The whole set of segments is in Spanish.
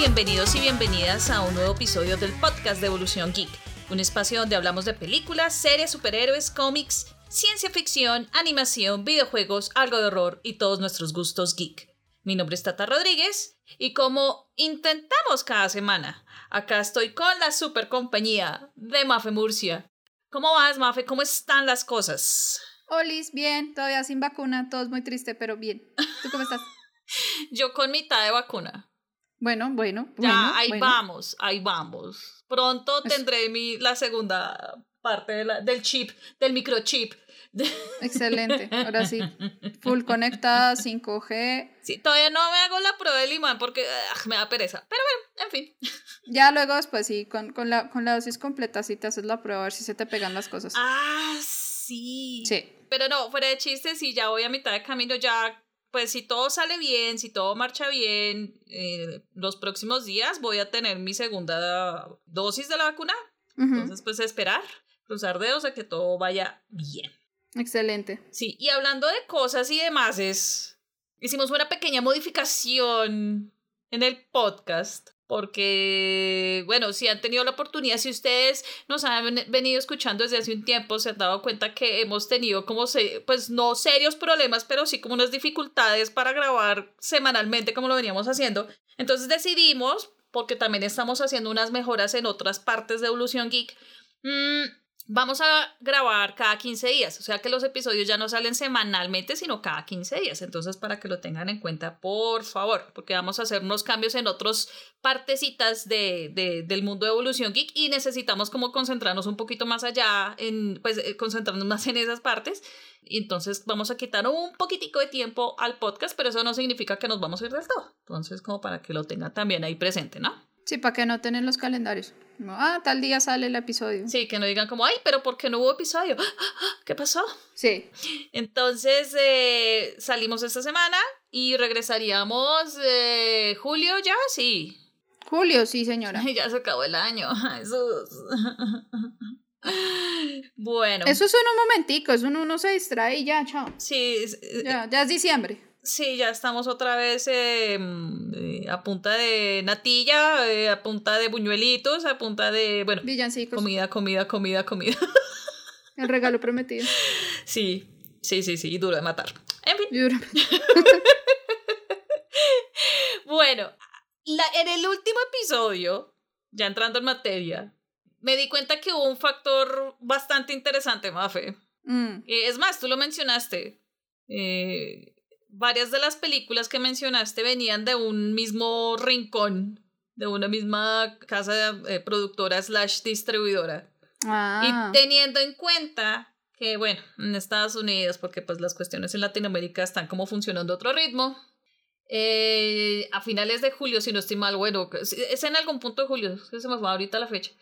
bienvenidos y bienvenidas a un nuevo episodio del podcast de Evolución Geek, un espacio donde hablamos de películas, series, superhéroes, cómics, ciencia ficción, animación, videojuegos, algo de horror y todos nuestros gustos geek. Mi nombre es Tata Rodríguez y como intentamos cada semana, acá estoy con la super compañía de Mafe Murcia. ¿Cómo vas, Mafe? ¿Cómo están las cosas? Olis, bien, todavía sin vacuna, todo es muy triste, pero bien. ¿Tú cómo estás? Yo con mitad de vacuna. Bueno, bueno. Ya, ahí bueno. vamos, ahí vamos. Pronto tendré mi, la segunda parte de la- del chip, del microchip. Excelente, ahora sí. Full conectada, 5G. Sí, todavía no me hago la prueba del imán porque ah, me da pereza. Pero bueno, en fin. Ya luego después sí, con, con, la, con la dosis completa sí te haces la prueba a ver si se te pegan las cosas. Ah, sí. Sí. Pero no, fuera de chistes, si ya voy a mitad de camino, ya, pues si todo sale bien, si todo marcha bien, eh, los próximos días voy a tener mi segunda dosis de la vacuna. Ujú, Entonces, pues esperar, cruzar dedos a que todo vaya bien. Excelente. Sí, y hablando de cosas y demás, es, hicimos una pequeña modificación en el podcast. Porque, bueno, si han tenido la oportunidad, si ustedes nos han venido escuchando desde hace un tiempo, se han dado cuenta que hemos tenido como, se, pues no serios problemas, pero sí como unas dificultades para grabar semanalmente como lo veníamos haciendo. Entonces decidimos, porque también estamos haciendo unas mejoras en otras partes de Evolución Geek, mm, vamos a grabar cada 15 días, o sea que los episodios ya no salen semanalmente, sino cada 15 días. Entonces, para que lo tengan en cuenta, por favor, porque vamos a hacer unos cambios en otras partecitas de, de- del mundo de Evolución Geek y necesitamos como concentrarnos un poquito más allá, en, pues eh, concentrarnos más en esas partes. Entonces vamos a quitar un poquitico de tiempo al podcast, pero eso no significa que nos vamos a ir del todo. Entonces, como para que lo tengan también ahí presente, ¿no? Sí, para que no en los calendarios. Ah, tal día sale el episodio. Sí, que no digan como, ay, pero ¿por qué no hubo episodio? ¿Qué pasó? Sí. Entonces eh, salimos esta semana y regresaríamos eh, julio ya, sí. Julio, sí, señora. Ya se acabó el año. Jesús. bueno, Eso es un momentico, es un uno se distrae y ya, chao. sí, es- eh, Ya, ya es diciembre. Sí, ya estamos otra vez eh, a punta de natilla, eh, a punta de buñuelitos, a punta de, bueno, Villancicos. comida, comida, comida, comida. El regalo prometido. Sí, sí, sí, sí, y duro de matar. En fin. Yura. Bueno, la- en el último episodio, ya entrando en materia, me di cuenta que hubo un factor bastante interesante, Mafe. Mm, Eh, Es más, tú lo mencionaste. Eh, varias de las películas que mencionaste venían de un mismo rincón, de una misma casa eh, productora slash distribuidora. Ah. Y teniendo en cuenta que, bueno, en Estados Unidos, porque pues las cuestiones en Latinoamérica están como funcionando a otro ritmo, eh, a finales de julio, si no estoy mal, bueno, es en algún punto de julio, se me fue ahorita la fecha,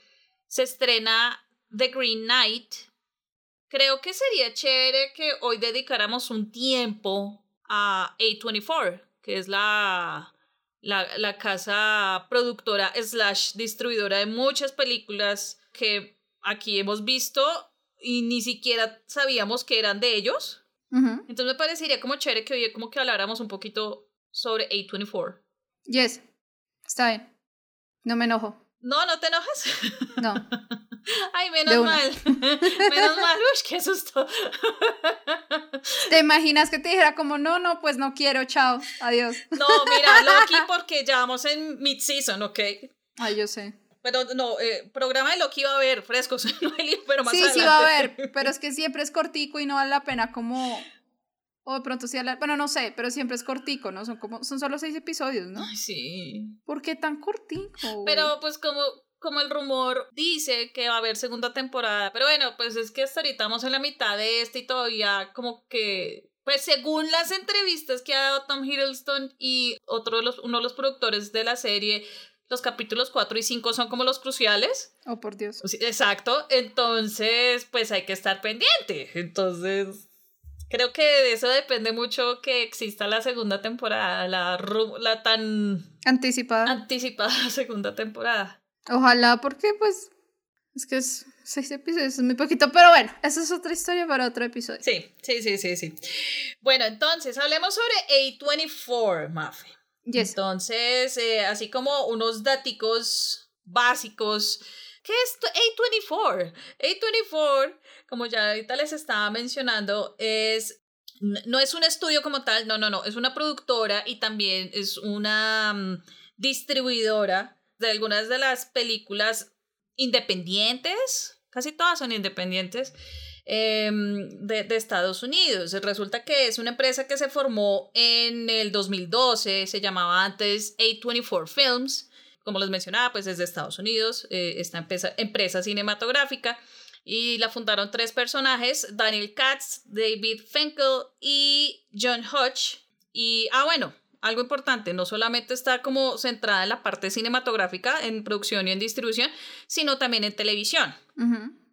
se estrena The Green Knight. Creo que sería chévere que hoy dedicáramos un tiempo a A24, que es la, la, la casa productora slash distribuidora de muchas películas que aquí hemos visto y ni siquiera sabíamos que eran de ellos. Entonces me parecería como chévere que hoy como que habláramos un poquito sobre A24. Yes. Está bien. No me enojo. No, no te enojas. No. Ay, menos mal. menos mal. Uy, qué susto. ¿Te imaginas que te dijera como, no, no, pues no quiero, chao, adiós? no, mira, Loki porque ya vamos en mid-season, ¿ok? Ay, yo sé. Pero no, eh, programa de Loki va a haber frescos, pero más Sí, adelante. sí va a haber, pero es que siempre es cortico y no vale la pena como... O de pronto sí bueno, no sé, pero siempre es cortico, ¿no? Son como, son solo seis episodios, ¿no? Ay, sí. ¿Por qué tan cortico? Pero pues como, como el rumor dice que va a haber segunda temporada, pero bueno, pues es que hasta ahorita estamos en la mitad de este y todavía como que, pues según las entrevistas que ha dado Tom Hiddleston y otro de los, uno de los productores de la serie, los capítulos 4 y 5 son como los cruciales. Oh, por Dios. Exacto, entonces pues hay que estar pendiente. Entonces creo que de eso depende mucho que exista la segunda temporada, la, la tan Anticipada. anticipada segunda temporada. Ojalá, porque pues es que es seis episodios, es muy poquito, pero bueno, esa es otra historia para otro episodio. Sí, sí, sí, sí, sí. Bueno, entonces hablemos sobre A24, Mafe. Entonces, eh, así como unos daticos básicos. ¿Qué es A24? A24, como ya ahorita les estaba mencionando, es no es un estudio como tal, no, no, no, es una productora y también es una mm, distribuidora de algunas de las películas independientes, casi todas son independientes, em, de, Estados Unidos. Resulta que es una empresa que se formó en el 2012, se llamaba antes A24 Films, como les mencionaba, pues es de Estados Unidos, eh, esta empresa, empresa cinematográfica y la fundaron tres personajes, Daniel Katz, David Finkel y John Hodge. Y, ah, bueno, algo importante, no solamente está como centrada en la parte cinematográfica, en producción y en distribución, sino también en televisión.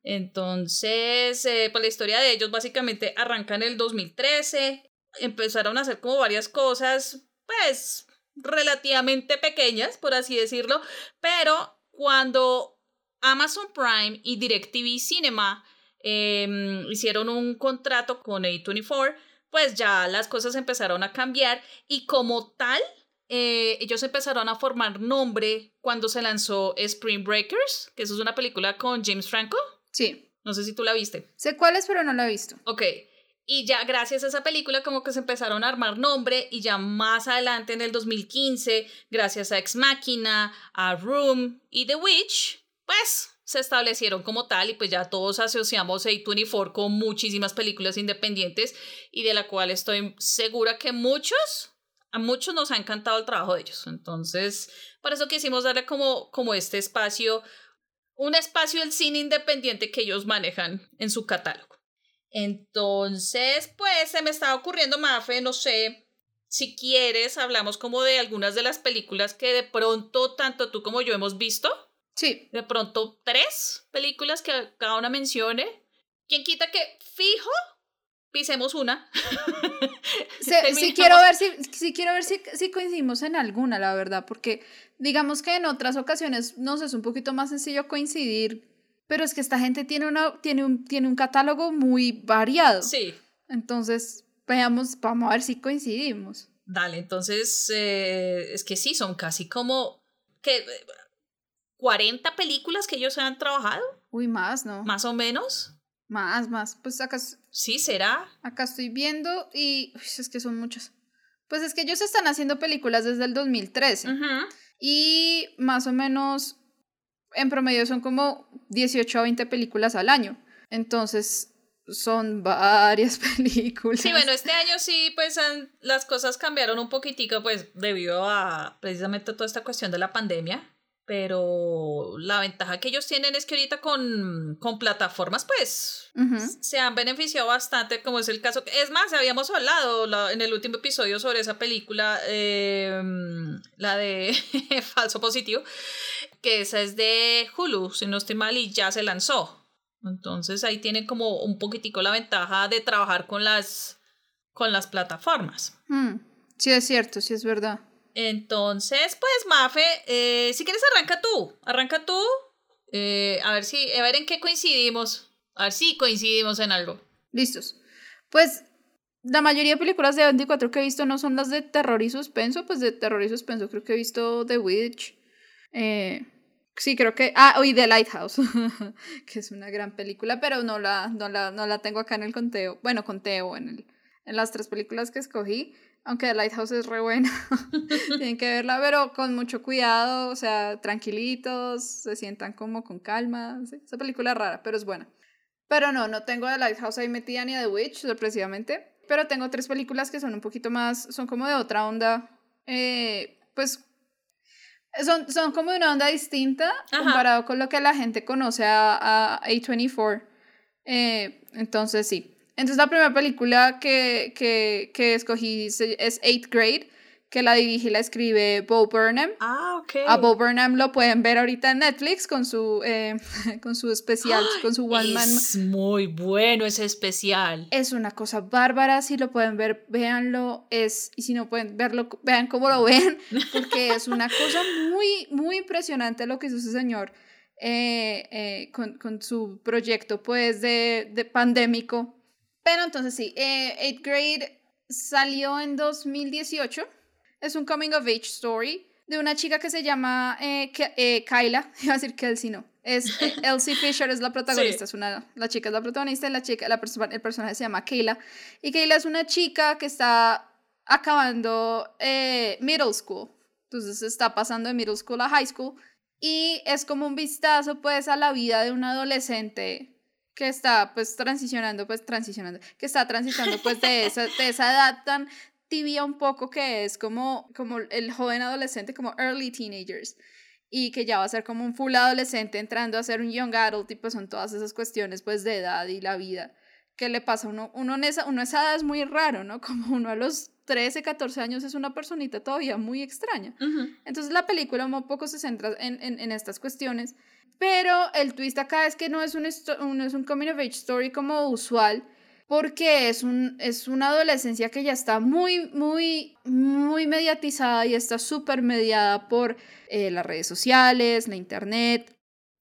Entonces, eh, pues la historia de ellos básicamente arranca en el 2013, empezaron a hacer como varias cosas, pues relativamente pequeñas, por así decirlo, pero cuando Amazon Prime y DirecTV Cinema em, hicieron un contrato con A24, pues ya las cosas empezaron a cambiar y como tal, eh, ellos empezaron a formar nombre cuando se lanzó Spring Breakers, que eso es una película con James Franco. Sí. No sé si tú la viste. Sé cuál es, pero no la he visto. Ok. Y ya gracias a esa película como que se empezaron a armar nombre y ya más adelante en el 2015, gracias a Ex Machina, a Room y The Witch, pues se establecieron como tal y pues ya todos asociamos A24 con muchísimas películas independientes y de la cual estoy segura que muchos, a muchos nos ha encantado el trabajo de ellos. Entonces, por eso quisimos darle como, como este espacio, un espacio del cine independiente que ellos manejan en su catálogo. Entonces, pues se me estaba ocurriendo, Mafe, no sé, si quieres, hablamos como de algunas de las películas que de pronto tanto tú como yo hemos visto Sí. De pronto, tres películas que cada una mencione. ¿Quién quita que fijo? Pisemos una. sí, quiero ver si, quiero ver si, si, coincidimos en alguna, la verdad, porque digamos que en otras ocasiones nos es un poquito más sencillo coincidir, pero es que esta gente tiene, una, tiene, un, tiene un catálogo muy variado. Sí. Entonces, veamos, vamos a ver si coincidimos. Dale, entonces, eh, es que sí, son casi como que 40 películas que ellos han trabajado. Uy, más, ¿no? Más o menos. Más, más. Pues acá. Sí, será. Acá estoy viendo y. Uy, es que son muchas. Pues es que ellos están haciendo películas desde el 2013. Y más o menos. En promedio son como 18 a 20 películas al año. Entonces. Son varias películas. Sí, bueno, este año sí, pues las cosas cambiaron un poquitico, pues debido a precisamente toda esta cuestión de la pandemia pero la ventaja que ellos tienen es que ahorita con, con plataformas, pues, se han beneficiado bastante, como es el caso. Es más, habíamos hablado en el último episodio sobre esa película, em, la de Falso Positivo, que esa es de Hulu, si no estoy mal, y ya se lanzó. Entonces ahí tienen como un poquitico la ventaja de trabajar con las, con las plataformas. Mm, sí, es cierto, sí es verdad. Entonces, pues, Mafe, eh, si quieres arranca tú, arranca tú, eh, a ver si, a ver en qué coincidimos, a ver si coincidimos en algo. Listos. Pues, la mayoría de películas de 24 que he visto no son las de terror y suspenso, pues de terror y suspenso creo que he visto The Witch, eh, sí, creo que, ah, y The Lighthouse, que es una gran película, pero no la, no la, no la tengo acá en el conteo, bueno, conteo en, el, en las tres películas que escogí. Aunque The Lighthouse es re buena. Tienen que verla, pero con mucho cuidado, o sea, tranquilitos, se sientan como con calma. Esa película es rara, pero es buena. Pero no, no tengo The Lighthouse ahí metida ni a The Witch, sorpresivamente. Pero tengo tres películas que son un poquito más, son como de otra onda. Eh, pues son, son como de una onda distinta comparado con lo que la gente conoce a, a A24. Eh, entonces sí, entonces la primera película que, que, que escogí es Eighth Grade, que la dirige y la escribe Bo Burnham. Ah, ok. A Bo Burnham lo pueden ver ahorita en Netflix con su, eh, con su especial, con su One Man. Es muy bueno ese especial. Es una cosa bárbara, si lo pueden ver, véanlo. Es, y si no pueden verlo, vean cómo lo ven, porque es una cosa muy, muy impresionante lo que hizo ese señor. Eh, eh, con, con, su proyecto pues de, de pandémico pero entonces sí, eh, Eighth Grade salió en 2018. es un coming of age story de una chica que se llama eh, eh, Kyla, iba a decir Kelsey, no, es eh, Elsie Fisher es la protagonista, es una, la chica es la protagonista y la chica, la persona, el personaje se llama Kayla, y Kayla es una chica que está acabando middle school, entonces está pasando de middle school a high school, y es como un vistazo pues a la vida de un adolescente que está pues transicionando, pues transicionando, que está transitando pues de esa, de esa edad tan tibia un poco que es como, como el joven adolescente, como early teenagers, y que ya va a ser como un full adolescente entrando a ser un young adult, y pues son todas esas cuestiones pues de edad y la vida que le pasa a uno, uno en esa, uno esa edad es muy raro, ¿no? Como uno a los 13, 14 años es una personita todavía muy extraña. Entonces la película un poco se centra en, en, en, estas cuestiones, pero el twist acá es que no es un, no es un coming of age story como usual, porque es, un, es una adolescencia que ya está muy, muy, muy mediatizada y está súper mediada por eh, las redes sociales, la internet.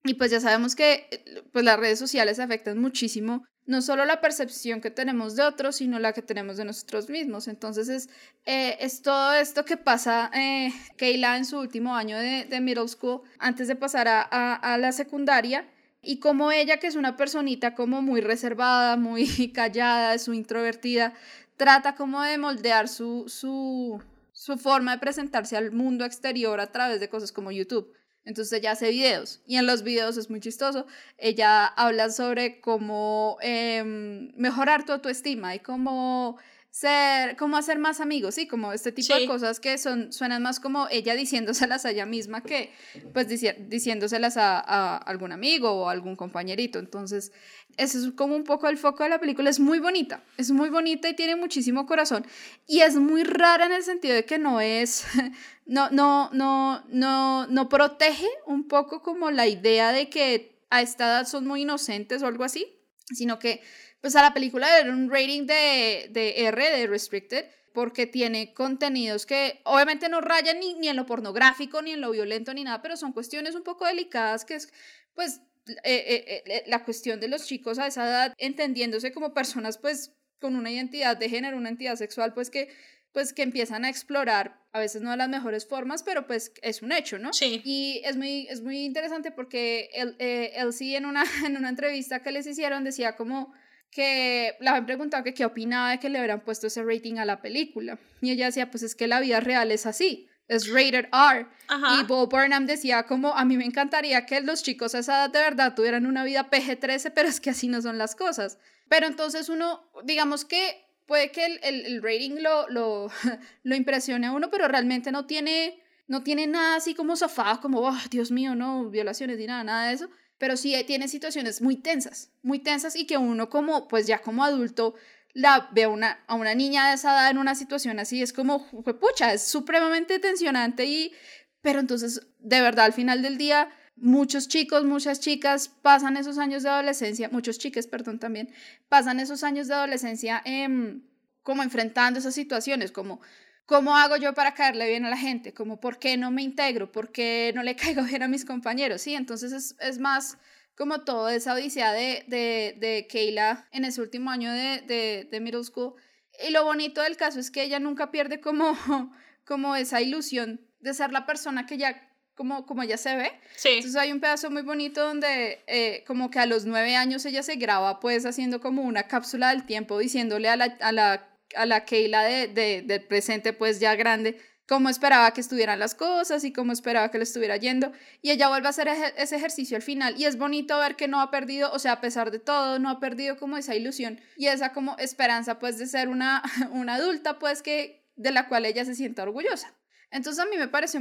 Y pues ya sabemos que pues las redes sociales afectan muchísimo no solo la percepción que tenemos de otros, sino la que tenemos de nosotros mismos. Entonces es, eh, es todo esto que pasa eh, Kayla en su último año de, de middle school, antes de pasar a, a, la secundaria, y como ella, que es una personita como muy reservada, muy callada, es su introvertida, trata como de moldear su, su, su forma de presentarse al mundo exterior a través de cosas como YouTube. Entonces ella hace videos y en los videos es muy chistoso. Ella habla sobre cómo em, mejorar tu autoestima y cómo ser, cómo hacer más amigos, sí, como este tipo de cosas que son, suenan más como ella diciéndoselas a ella misma que pues diciéndoselas a, a, algún amigo o algún compañerito. Entonces, ese es como un poco el foco de la película. Es muy bonita, es muy bonita y tiene muchísimo corazón. Y es muy rara en el sentido de que no es, no, no, no, no, no protege un poco como la idea de que a esta edad son muy inocentes o algo así, sino que pues a la película le un rating de, de R, de Restricted, porque tiene contenidos que obviamente no rayan ni, ni en lo pornográfico, ni en lo violento, ni nada, pero son cuestiones un poco delicadas que es, pues, eh, eh, eh, la cuestión de los chicos a esa edad entendiéndose como personas, pues, con una identidad de género, una identidad sexual, pues, que pues que empiezan a explorar, a veces no de las mejores formas, pero pues es un hecho, ¿no? Sí. Y es muy, es muy interesante porque él sí en una, en una entrevista que les hicieron decía como que la habían preguntado que qué opinaba de que le hubieran puesto ese rating a la película. Y ella decía, pues es que la vida real es así, es rated R. Y Bo Burnham decía como, a mí me encantaría que los chicos a esa edad de verdad tuvieran una vida PG-13, pero es que así no son las cosas. Pero entonces uno, digamos que puede que el, el, rating lo, lo, lo impresione a uno, pero realmente no tiene, no tiene nada así como zafado, como, oh, Dios mío, no, violaciones ni nada, nada de eso pero sí tiene situaciones muy tensas, muy tensas y que uno como, pues ya como adulto, la ve una, a una niña de esa edad en una situación así, es como, pucha, es supremamente tensionante y, pero entonces, de verdad, al final del día, muchos chicos, muchas chicas pasan esos años de adolescencia, muchos chicas, perdón, también, pasan esos años de adolescencia em, como enfrentando esas situaciones, como ¿Cómo hago yo para caerle bien a la gente? Como, ¿por qué no me integro? ¿Por qué no le caigo bien a mis compañeros? Sí, entonces es, es más como toda esa odisea de, de, de Keila en ese último año de, de, de, middle school. Y lo bonito del caso es que ella nunca pierde como, como esa ilusión de ser la persona que ya como, como ella se ve. Sí. Entonces hay un pedazo muy bonito donde eh, como que a los nueve años ella se graba pues haciendo como una cápsula del tiempo diciéndole a la, a la a la Keila de, de, del presente, pues ya grande, cómo esperaba que estuvieran las cosas y cómo esperaba que le estuviera yendo. Y ella vuelve a hacer ese ejercicio al final. Y es bonito ver que no ha perdido, o sea, a pesar de todo, no ha perdido como esa ilusión y esa como esperanza, pues, de ser una, una adulta, pues, que de la cual ella se sienta orgullosa. Entonces a mí me parece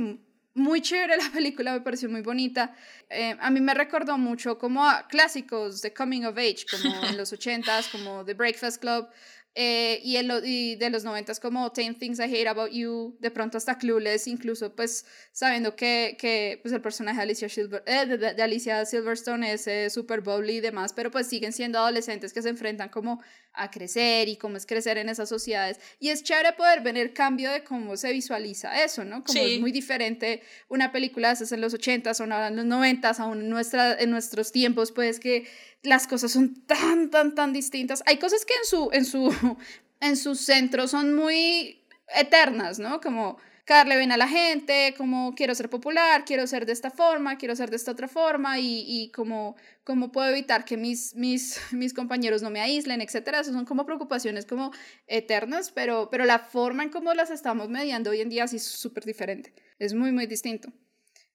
muy chévere la película, me pareció muy bonita. Eh, a mí me recordó mucho como a clásicos de Coming of Age, como en los 80s, como The Breakfast Club, eh, y, el, y de los noventas como 10 Things I Hate About You, de pronto hasta Clueless, incluso pues sabiendo que, que pues el personaje de Alicia, Silver, eh, de, Alicia Silverstone es eh, super bubbly y demás, pero pues siguen siendo adolescentes que se enfrentan como a crecer y cómo es crecer en esas sociedades. Y es chévere poder ver el cambio de cómo se visualiza eso, ¿no? Como es muy diferente una película de esas en los 80s o en los 90s, aún en, nuestra, en nuestros tiempos, pues que las cosas son tan, tan, tan distintas. Hay cosas que en su, en su, en su centro son muy eternas, ¿no? Como caerle bien a la gente, como quiero ser popular, quiero ser de esta forma, quiero ser de esta otra forma y, y como, como puedo evitar que mis, mis, mis compañeros no me aíslen, etcétera. Esas son como preocupaciones como eternas, pero, pero la forma en cómo las estamos mediando hoy en día sí es súper diferente. Es muy, muy distinto.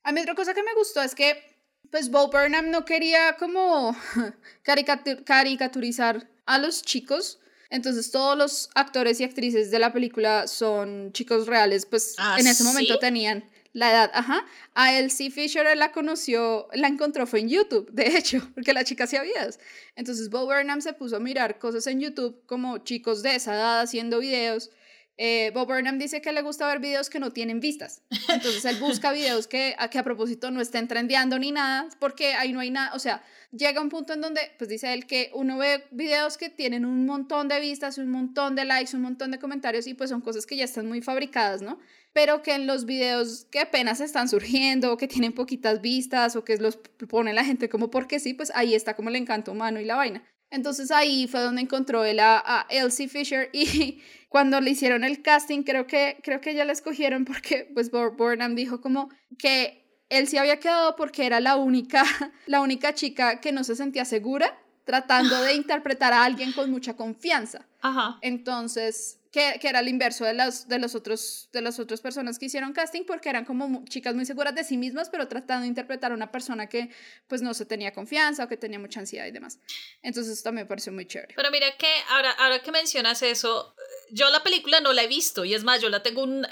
A mí otra cosa que me gustó es que, pues, Bo Burnham no quería como caricaturizar a los chicos, entonces todos los actores y actrices de la película son chicos reales, pues ¿Ah, en ese momento tenían la edad, ajá. A Elsie Fisher la conoció, la encontró fue en YouTube, de hecho, porque la chica hacía videos. Entonces Bo Burnham se puso a mirar cosas en YouTube como chicos de esa edad haciendo videos. Eh, Bo Burnham dice que le gusta ver videos que no tienen vistas. Entonces él busca videos que a, que a propósito no estén trendeando ni nada, porque ahí no hay nada, o sea, llega un punto en donde, pues dice él que uno ve videos que tienen un montón de vistas, un montón de likes, un montón de comentarios y pues son cosas que ya están muy fabricadas, ¿no? Pero que en los videos que apenas están surgiendo, que tienen poquitas vistas, o que los pone la gente como porque sí, pues ahí está como el encanto humano y la vaina. Entonces ahí fue donde encontró él a, a Elsie Fisher y cuando le hicieron el casting, creo que, creo que ya la escogieron porque pues Burnham dijo como que él sí había quedado porque era la única, la única chica que no se sentía segura tratando de interpretar a alguien con mucha confianza. Ajá. Entonces, que, que era el inverso de las, de, los otros, de las otras personas que hicieron casting porque eran como chicas muy seguras de sí mismas, pero tratando de interpretar a una persona que pues no se tenía confianza o que tenía mucha ansiedad y demás. Entonces, eso también me pareció muy chévere. Pero mira que ahora, ahora que mencionas eso, yo la película no la he visto y es más, yo la tengo en,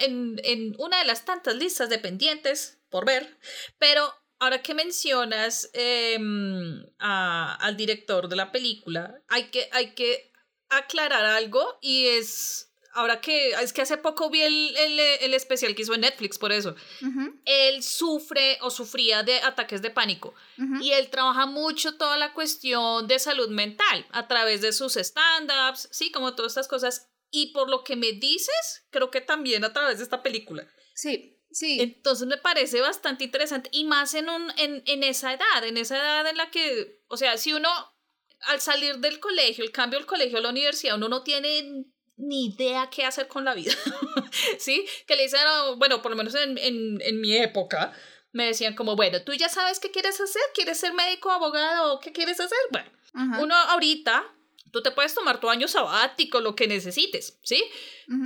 en una de las tantas listas de pendientes por ver, pero ahora que mencionas em, a- al director de la película, hay que, hay que aclarar algo y es, ahora que, es que hace poco vi el, el, el especial que hizo en Netflix por eso, él sufre o sufría de ataques de pánico. Y él trabaja mucho toda la cuestión de salud mental a través de sus stand-ups, sí, como todas estas cosas. Y por lo que me dices, creo que también a través de esta película. Sí, sí. Entonces me parece bastante interesante y más en, un, en, en esa edad, en esa edad en la que, o sea, si uno al salir del colegio, el cambio del colegio a la universidad, uno no tiene ni idea qué hacer con la vida, ¿sí? Que le dicen, oh, bueno, por lo menos en, en, en mi época, me decían como, bueno, tú ya sabes qué quieres hacer, quieres ser médico, abogado, ¿qué quieres hacer? Bueno, Ajá, uno ahorita, tú te puedes tomar tu año sabático, lo que necesites, ¿sí?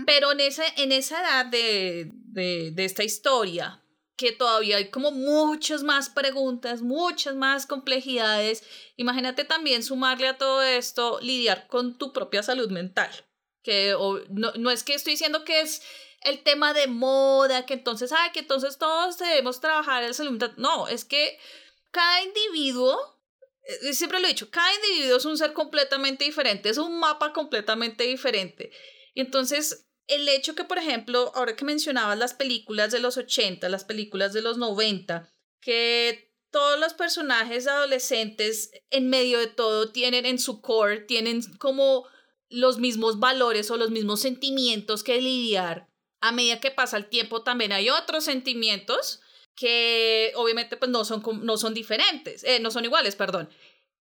Pero en, ese, en esa edad de, de, de esta historia, que todavía hay como muchas más preguntas, muchas más complejidades, imagínate también sumarle a todo esto, lidiar con tu propia salud mental. Que o- no, no es que estoy diciendo que es el tema de moda, que entonces, ay, que entonces todos debemos trabajar en salud mental. No, es que cada individuo eh, siempre lo he dicho, cada individuo es un ser completamente diferente, es un mapa completamente diferente. Y entonces, el hecho que, por ejemplo, ahora que mencionabas las películas de los 80, las películas de los 90, que todos los personajes adolescentes, en medio de todo, tienen en su core, tienen como los mismos valores o los mismos sentimientos que lidiar. A medida que pasa el tiempo, también hay otros sentimientos que obviamente pues no son, no son diferentes, eh, no son iguales, perdón.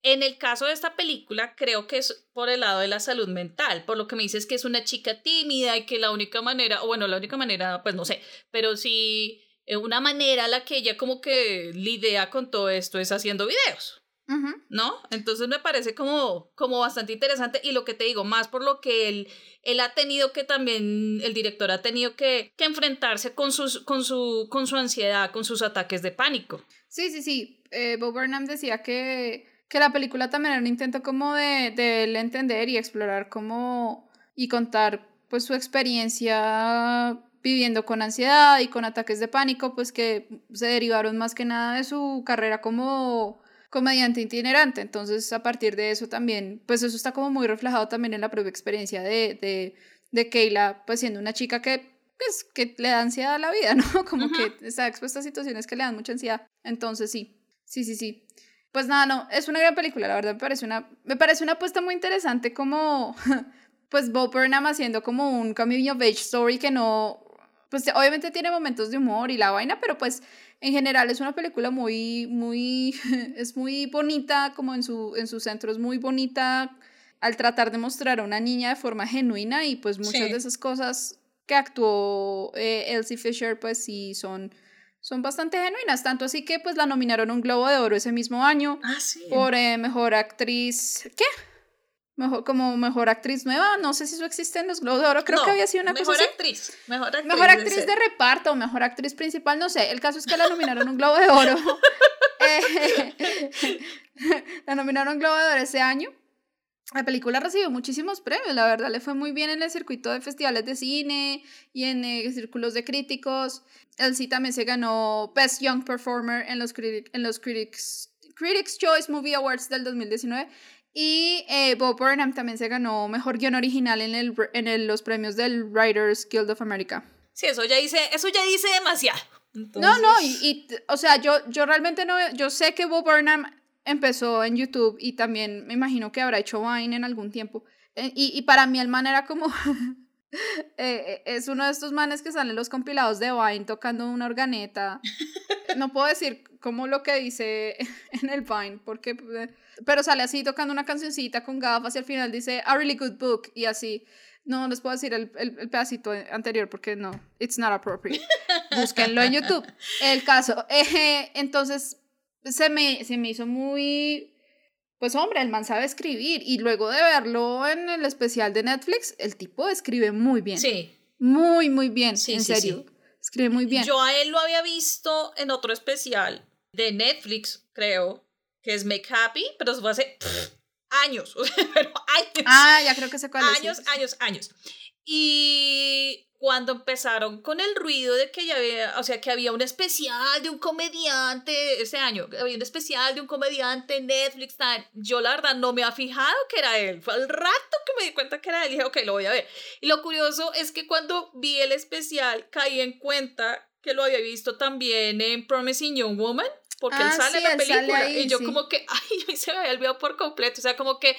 En el caso de esta película, creo que es por el lado de la salud mental, por lo que me dices que es una chica tímida y que la única manera, o bueno, la única manera, pues no sé, pero sí, eh, una manera a la que ella como que lidia con todo esto es haciendo videos. Ujú. ¿no? Entonces me parece como, como bastante interesante y lo que te digo, más por lo que él, él ha tenido que también, el director ha tenido que, que enfrentarse con, sus, con, su, con su ansiedad, con sus ataques de pánico. Sí, sí, sí. Eh, Bo Burnham decía que, que la película también era un intento como de, de él entender y explorar cómo y contar pues su experiencia viviendo con ansiedad y con ataques de pánico, pues que se derivaron más que nada de su carrera como comediante itinerante. Entonces, a partir de eso también, pues eso está como muy reflejado también en la propia experiencia de, de, de Keila, pues siendo una chica que pues que le da ansiedad a la vida, ¿no? Como Ujú. que está expuesta a situaciones que le dan mucha ansiedad. Entonces sí, sí, sí, sí. Pues nada, no, es una gran película, la verdad me parece una, me parece una apuesta muy interesante como, pues Bo Burnham haciendo como un coming of age story que no, pues obviamente tiene momentos de humor y la vaina, pero pues en general es una película muy, muy, es muy bonita, como en su, en su centro es muy bonita al tratar de mostrar a una niña de forma genuina y pues muchas Sí. de esas cosas que actuó eh, Elsie Fisher, pues sí son, son bastante genuinas, tanto así que pues la nominaron un Globo de Oro ese mismo año Ah, sí. por eh, mejor actriz, ¿qué? Mejor, como mejor actriz nueva, no sé si eso existe en los Globos de Oro, creo No, que había sido una mejor cosa así. actriz. Mejor actriz. Mejor actriz ese. de reparto, mejor actriz principal, no sé. El caso es que la nominaron un Globo de Oro. Eh, la nominaron un Globo de Oro ese año. La película recibió muchísimos premios, la verdad, le fue muy bien en el circuito de festivales de cine y en eh, círculos de críticos. Él sí también se ganó Best Young Performer en los, criti- en los Critics, Critics Choice Movie Awards del 2019. Y eh, Bob Burnham también se ganó Mejor Guión Original en, el, en el- los premios del Writers Guild of America. Sí, eso ya dice, eso ya dice demasiado. No, no, y, Entonces- y, o sea, yo, yo realmente no, yo sé que Bob Burnham empezó en YouTube y también me imagino que habrá hecho Vine en algún tiempo. Eh, y, y para mí el man era como, eh, eh, es uno de estos manes que salen los compilados de Vine tocando una organeta. No puedo decir como lo que dice en el Vine, porque, pero sale así tocando una cancioncita con gafas y al final dice, a really good book y así. No les puedo decir el, el, el pedacito anterior porque no, it's not appropriate. Búsquenlo en YouTube. El caso. eh, entonces, se me, se me hizo muy. Pues hombre, el man sabe escribir. Y luego de verlo en el especial de Netflix, el tipo escribe muy bien. Sí. Muy, muy bien. Sí, en sí, serio. sí. Escribe muy bien. Yo a él lo había visto en otro especial de Netflix, creo, que es Make Happy, pero eso fue hace pff, años, pero años. ah, ya creo que sé cuál años, años, años. Y cuando empezaron con el ruido de que ya había, o sea, que había un especial de un comediante ese año, había un especial de un comediante en Netflix, tal, yo la verdad no me había fijado que era él. Fue al rato que me di cuenta que era él y dije, ok, lo voy a ver. Y lo curioso es que cuando vi el especial caí en cuenta que lo había visto también en Promising Young Woman. Porque él Ah, sale sí, en la él película. ahí, y yo sí. como que, ay, se me había olvidado por completo. O sea, como que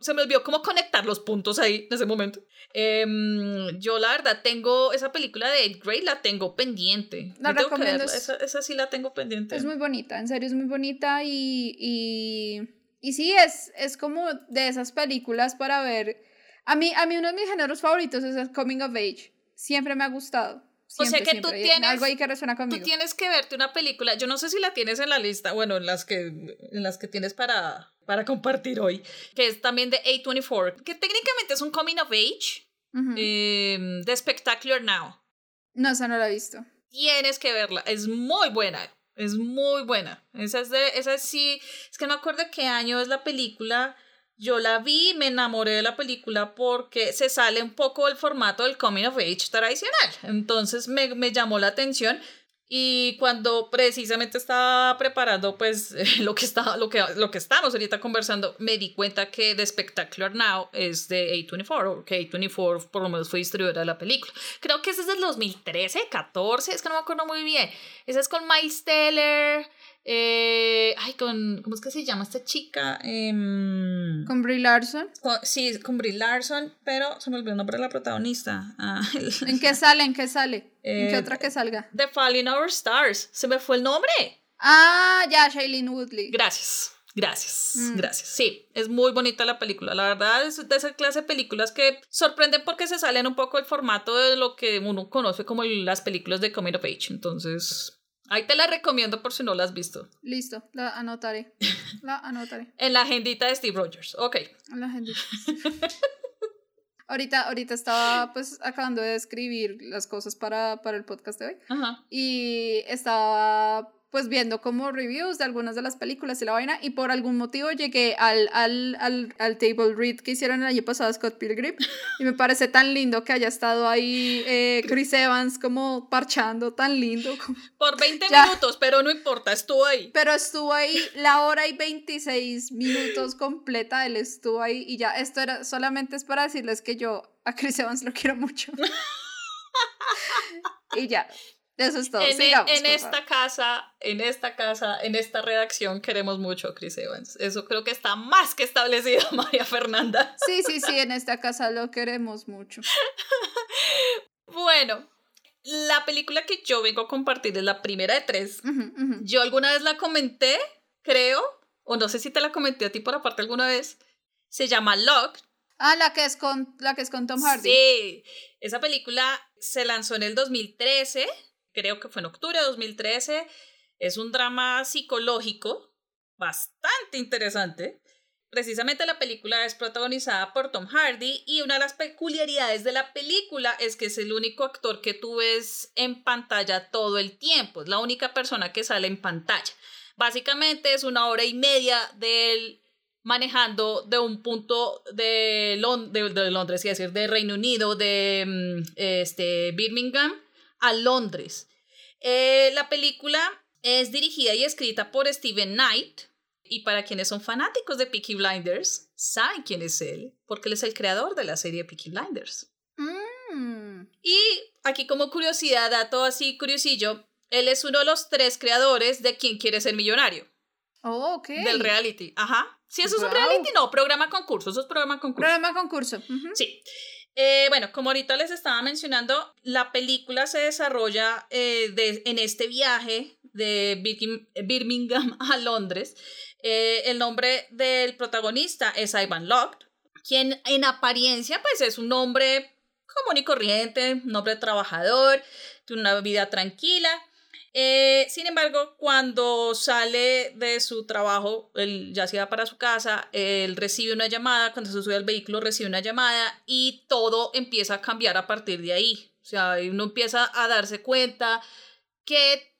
se me olvidó cómo conectar los puntos ahí en ese momento. Em, yo la verdad tengo esa película de Eighth Grade, la tengo pendiente. La recomiendo, Esa, esa sí la tengo pendiente. Es muy bonita, en serio es muy bonita y, y, y sí, es, es como de esas películas para ver. A mí, a mí uno de mis géneros favoritos es el Coming of Age. Siempre me ha gustado. O sea Siempre, que tú siempre. Y tienes- Algo ahí que resuena Tú conmigo. tienes que verte una película, yo no sé si la tienes en la lista, bueno, en las que, en las que tienes para, para compartir hoy, que es también de A24, que técnicamente es un coming of age Ujú. em, de Spectacular Now. No, esa no la he visto. Tienes que verla, es muy buena, es muy buena. Esa es de, esa sí, es que no me acuerdo qué año es la película. Yo la vi, me enamoré de la película porque se sale un poco del formato del coming of age tradicional. Entonces me, me llamó la atención y cuando precisamente estaba preparando pues lo que estaba lo que lo que estamos ahorita conversando, me di cuenta que The Spectacular Now es de A24 o que A24 por lo menos fue distribuidora de la película. Creo que ese es del 2013, 14, es que no me acuerdo muy bien. Esa es con Miles Teller, eh, ay, con, ¿cómo es que se llama esta chica? Em, Con Brie Larson. con- sí, con Brie Larson, pero se me olvidó el nombre de la protagonista. Ah, el- ¿En qué sale? ¿En qué sale? ¿En qué Eh, otra que salga? The Falling Our Stars. Se me fue el nombre. Ah, ya, Shailene Woodley. Gracias. Gracias, Mm. gracias. Sí, es muy bonita la película. La verdad es de esa clase de películas que sorprenden porque se salen un poco del formato de lo que uno conoce como las películas de Coming of Age. Entonces, ahí te la recomiendo por si no la has visto. Listo, la anotaré. La anotaré. En la agendita de Steve Rogers. Ok. A la gente. ahorita, ahorita estaba pues acabando de escribir las cosas para, para el podcast de hoy. Ajá. y estaba pues viendo como reviews de algunas de las películas y la vaina y por algún motivo llegué al, al, al, al table read que hicieron el año pasado Scott Pilgrim y me parece tan lindo que haya estado ahí eh, Chris Evans como parchando, tan lindo. como- Por 20 Ya. minutos, pero no importa, estuvo ahí. Pero estuvo ahí la hora y 26 minutos completa, él estuvo ahí y ya, esto era solamente es para decirles que yo a Chris Evans lo quiero mucho. y ya, eso es todo. en, e- Sigamos, en por esta casa, en esta casa, en esta redacción queremos mucho a Chris Evans. Eso creo que está más que establecido, María Fernanda. Sí, sí, sí, en esta casa lo queremos mucho. Bueno, la película que yo vengo a compartir es la primera de tres. Yo alguna vez la comenté, creo, o no sé si te la comenté a ti por aparte alguna vez. Se llama Locked Ah, la que es con, la que es con Tom Hardy. Sí, esa película se lanzó en el 2013, creo que fue en octubre de 2013. Es un drama psicológico bastante interesante. Precisamente la película es protagonizada por Tom Hardy y una de las peculiaridades de la película es que es el único actor que tú ves en pantalla todo el tiempo, es la única persona que sale en pantalla. Básicamente es una hora y media de él manejando de un punto de, de, Londres, es decir, de Reino Unido, de mm, este, Birmingham a Londres. Eh, la película es dirigida y escrita por Steven Knight. Y para quienes son fanáticos de Peaky Blinders, saben quién es él, porque él es el creador de la serie Peaky Blinders. Mm. Y aquí como curiosidad, dato así curiosillo, él es uno de los tres creadores de Quién quiere ser millonario. Oh, ok. Del reality. Ajá. Sí, eso es un reality, no, programa concurso, eso es programa concurso. Programa concurso. Sí. Eh, bueno, como ahorita les estaba mencionando, la película se desarrolla eh, de, en este viaje de Birmingham a Londres. Eh, el nombre del protagonista es Ivan Locke, quien en apariencia pues es un hombre común y corriente, un hombre trabajador, de una vida tranquila, eh, sin embargo, cuando sale de su trabajo, él ya se va para su casa, él recibe una llamada, cuando se sube al vehículo recibe una llamada y todo empieza a cambiar a partir de ahí. O sea, uno empieza a darse cuenta que,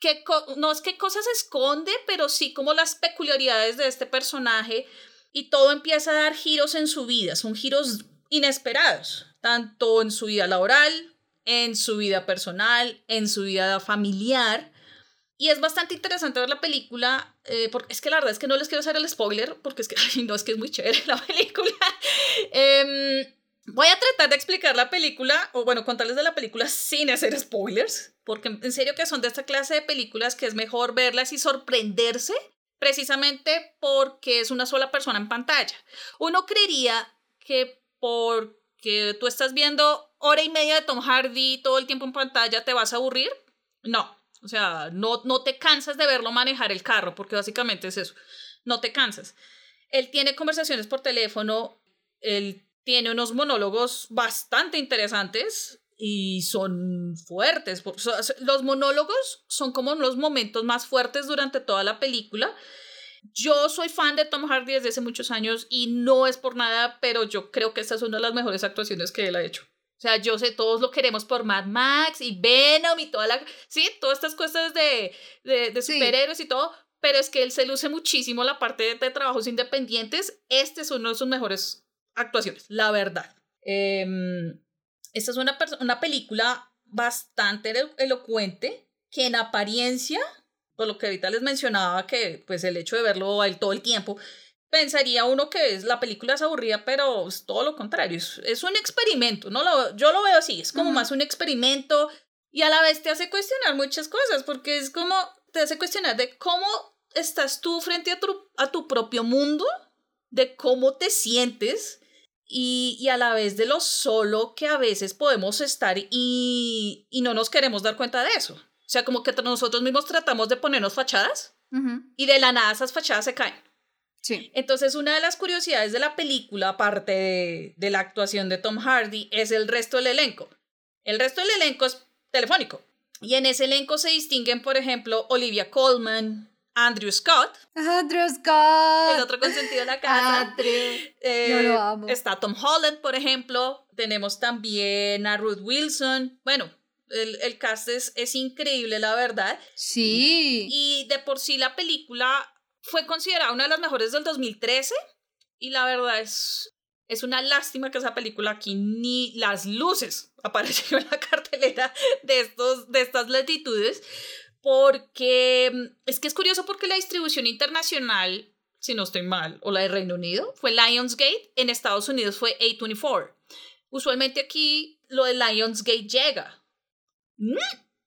que no es que cosas esconde, pero sí como las peculiaridades de este personaje y todo empieza a dar giros en su vida, son giros inesperados, tanto en su vida laboral, en su vida personal, en su vida familiar. Y es bastante interesante ver la película, eh, porque es que la verdad es que no les quiero hacer el spoiler, porque es que, no, es que es muy chévere la película. Em, voy a tratar de explicar la película, o bueno, contarles de la película sin hacer spoilers, porque en serio que son de esta clase de películas que es mejor verlas y sorprenderse, precisamente porque es una sola persona en pantalla. Uno creería que porque tú estás viendo hora y media de Tom Hardy todo el tiempo en pantalla, ¿te vas a aburrir? No, o sea, no, no te cansas de verlo manejar el carro, porque básicamente es eso, no te cansas. Él tiene conversaciones por teléfono, él tiene unos monólogos bastante interesantes y son fuertes. Los monólogos son como los momentos más fuertes durante toda la película. Yo soy fan de Tom Hardy desde hace muchos años y no es por nada, pero yo creo que esta es una de las mejores actuaciones que él ha hecho. O sea, yo sé, todos lo queremos por Mad Max y Venom y toda la... Sí, todas estas cosas de, de, superhéroes y todo, pero es que él se luce muchísimo la parte de, trabajos independientes. Este es uno de sus mejores actuaciones, la verdad. Em, esta es una, una película bastante elocuente que en apariencia, por lo que ahorita les mencionaba, que pues el hecho de verlo a él todo el tiempo, pensaría uno que es, la película es aburrida, pero es todo lo contrario, es, un experimento, ¿no? Lo, yo lo veo así, es como más un experimento y a la vez te hace cuestionar muchas cosas, porque es como, te hace cuestionar de cómo estás tú frente a tu, a tu propio mundo, de cómo te sientes y, y, a la vez de lo solo que a veces podemos estar y, y no nos queremos dar cuenta de eso. O sea, como que nosotros mismos tratamos de ponernos fachadas y de la nada esas fachadas se caen. Entonces, una de las curiosidades de la película, aparte de, la actuación de Tom Hardy, es el resto del elenco. El resto del elenco es telefónico. Y en ese elenco se distinguen, por ejemplo, Olivia Colman, Andrew Scott. Andrew Scott. El otro consentido de la casa. Andrew. Eh, Yo lo amo. Está Tom Holland, por ejemplo. Tenemos también a Ruth Wilson. Bueno, el, el cast es, es, increíble, la verdad. Sí. Y de por sí la película fue considerada una de las mejores del 2013 y la verdad es, es una lástima que esa película aquí ni las luces aparecieron en la cartelera de, estos, de estas latitudes porque mm, es que es curioso porque la distribución internacional, si no estoy mal, o la de Reino Unido, fue Lionsgate, en Estados Unidos fue A24. Usualmente aquí lo de Lionsgate llega. Mm,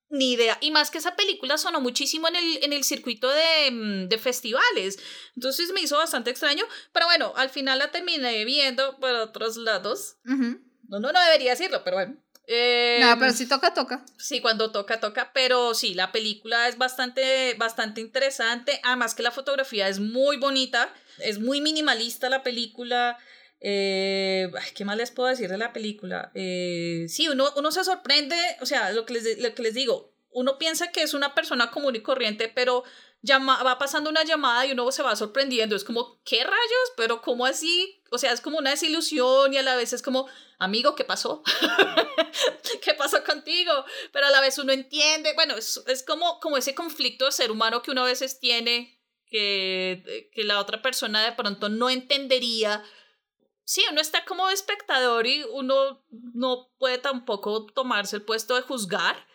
ni idea. Y más que esa película sonó muchísimo en el, en el circuito de, mm, de, festivales. Entonces me hizo bastante extraño. Pero bueno, al final la terminé viendo por otros lados. No, no, no debería decirlo, pero bueno. Eh, no, pero si toca, toca. Sí, cuando toca, toca. Pero sí, la película es bastante, bastante interesante. Además que la fotografía es muy bonita. Es muy minimalista la película. Eh, ¿Qué más les puedo decir de la película? Eh, sí, uno, uno se sorprende, o sea, lo que, les, lo que les digo, uno piensa que es una persona común y corriente, pero llama, va pasando una llamada y uno se va sorprendiendo. Es como, ¿qué rayos? Pero ¿cómo así? O sea, es como una desilusión y a la vez es como, amigo, ¿qué pasó? ¿Qué pasó contigo? Pero a la vez uno entiende, bueno, es, es como, como ese conflicto de ser humano que uno a veces tiene, que, que la otra persona de pronto no entendería. Sí, uno está como espectador y uno no puede tampoco tomarse el puesto de juzgar,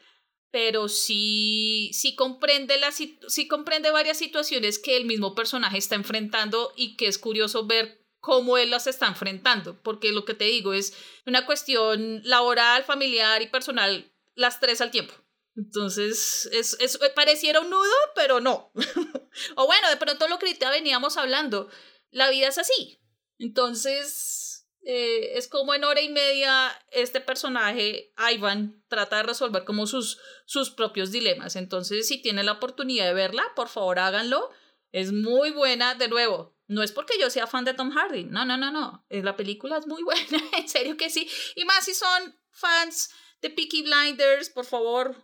pero sí, sí, comprende la, sí comprende varias situaciones que el mismo personaje está enfrentando y que es curioso ver cómo él las está enfrentando, porque lo que te digo es una cuestión laboral, familiar y personal, las tres al tiempo. Entonces, es, es, pareciera un nudo, pero no. o bueno, de pronto lo que veníamos hablando, la vida es así. Entonces, eh, es como en hora y media este personaje, Ivan, trata de resolver como sus, sus propios dilemas. Entonces, si tienen la oportunidad de verla, por favor háganlo. Es muy buena, de nuevo. No es porque yo sea fan de Tom Hardy, no, no, no, no. Eh, la película es muy buena, en serio que sí. Y más si son fans de Peaky Blinders, por favor,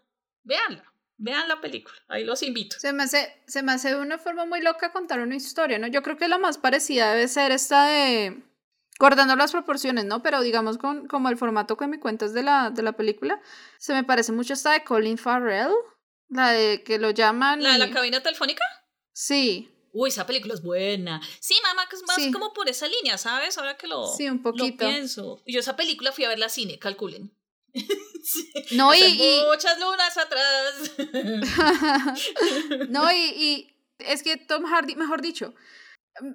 véanla. Vean la película, ahí los invito. Se me, hace, se me hace de una forma muy loca contar una historia, ¿no? Yo creo que la más parecida debe ser esta de guardando las proporciones, ¿no? Pero digamos con como el formato que me cuentas de la, de la película, se me parece mucho esta de Colin Farrell, la de que lo llaman... ¿La de la cabina telefónica? Sí. Uy, esa película es buena. Sí, mamá, que es más como por esa línea, ¿sabes? Ahora que lo, sí, un poquito. lo pienso. Yo esa película fui a ver la cine, calculen. No, y, Muchas lunas atrás. no, y, y es que Tom Hardy, mejor dicho,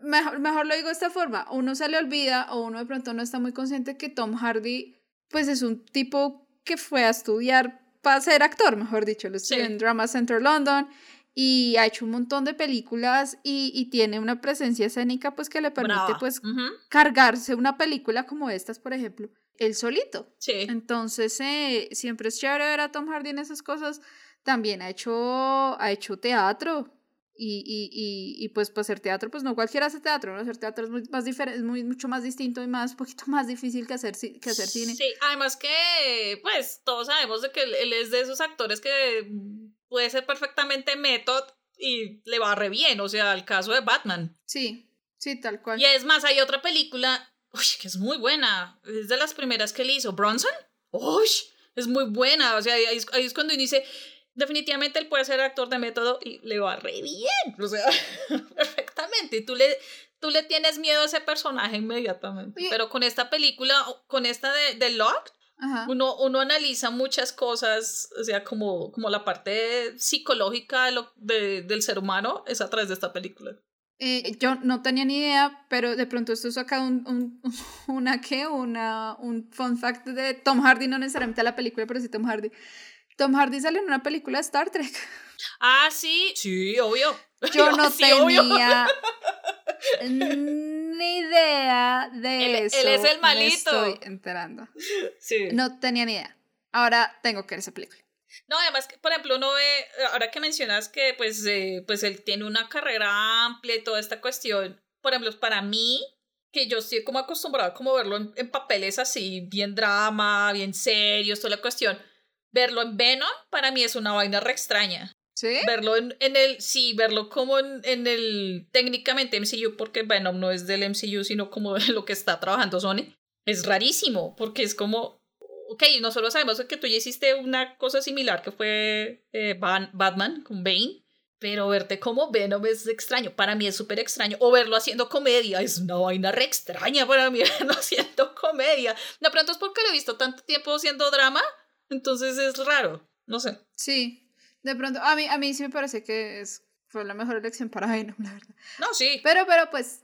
mejor, mejor lo digo de esta forma, uno se le olvida o uno de pronto no está muy consciente que Tom Hardy pues es un tipo que fue a estudiar para ser actor, mejor dicho, lo estudió en Drama Center London y ha hecho un montón de películas y, y tiene una presencia escénica pues que le permite pues cargarse una película como estas, por ejemplo, él solito. Sí. Entonces eh, siempre es chévere ver a Tom Hardy en esas cosas. También ha hecho, ha hecho teatro, y, y, y, y, pues para hacer teatro, pues no cualquiera hace teatro, ¿no? Hacer teatro es muy más diferente, es muy, mucho más distinto y más, un poquito más difícil que hacer, que hacer cine. Sí, además que, pues, todos sabemos de que él es de esos actores que puede ser perfectamente método y le va re bien, o sea, el caso de Batman. Sí, sí, tal cual. Y es más, hay otra película, uy, que es muy buena, es de las primeras que él hizo, Bronson, uy, es muy buena, o sea, ahí es, ahí es cuando dice definitivamente él puede ser actor de método y le va re bien, o sea, perfectamente. Tú le, tú le tienes miedo a ese personaje inmediatamente. Pero con esta película, con esta de, de Locked, uno, uno analiza muchas cosas, o sea, como, como la parte psicológica de lo, de, del ser humano es a través de esta película. Eh, yo no tenía ni idea, pero de pronto esto saca un, un, una, ¿qué? Una, un fun fact de Tom Hardy, no necesariamente la película, pero sí Tom Hardy. Tom Hardy sale en una película de Star Trek. Ah, sí. Sí, obvio. Yo no tenía ni idea de eso. Él es el malito. Me estoy enterando. Sí. No tenía ni idea. Ahora tengo que ver esa película. No, además, por ejemplo, uno ve, ahora que mencionas que pues, eh, pues él tiene una carrera amplia y toda esta cuestión, por ejemplo, para mí, que yo estoy como acostumbrada como verlo en, en papeles así, bien drama, bien serios, toda la cuestión verlo en Venom para mí es una vaina re extraña. ¿Sí? Verlo en, en el, sí, verlo como en, en, el técnicamente MCU, porque Venom no es del MCU, sino como de lo que está trabajando Sony. Es rarísimo, porque es como, ok, nosotros sabemos que tú ya hiciste una cosa similar que fue eh, Batman con Bane, pero verte como Venom es extraño, para mí es súper extraño, o verlo haciendo comedia, es una vaina re extraña para mí verlo haciendo comedia. De pronto es porque lo he visto tanto tiempo haciendo drama, entonces es raro, no sé. Sí, de pronto, a mí, a mí sí me parece que es, fue la mejor elección para Venom, la verdad. No, sí. Pero, pero pues,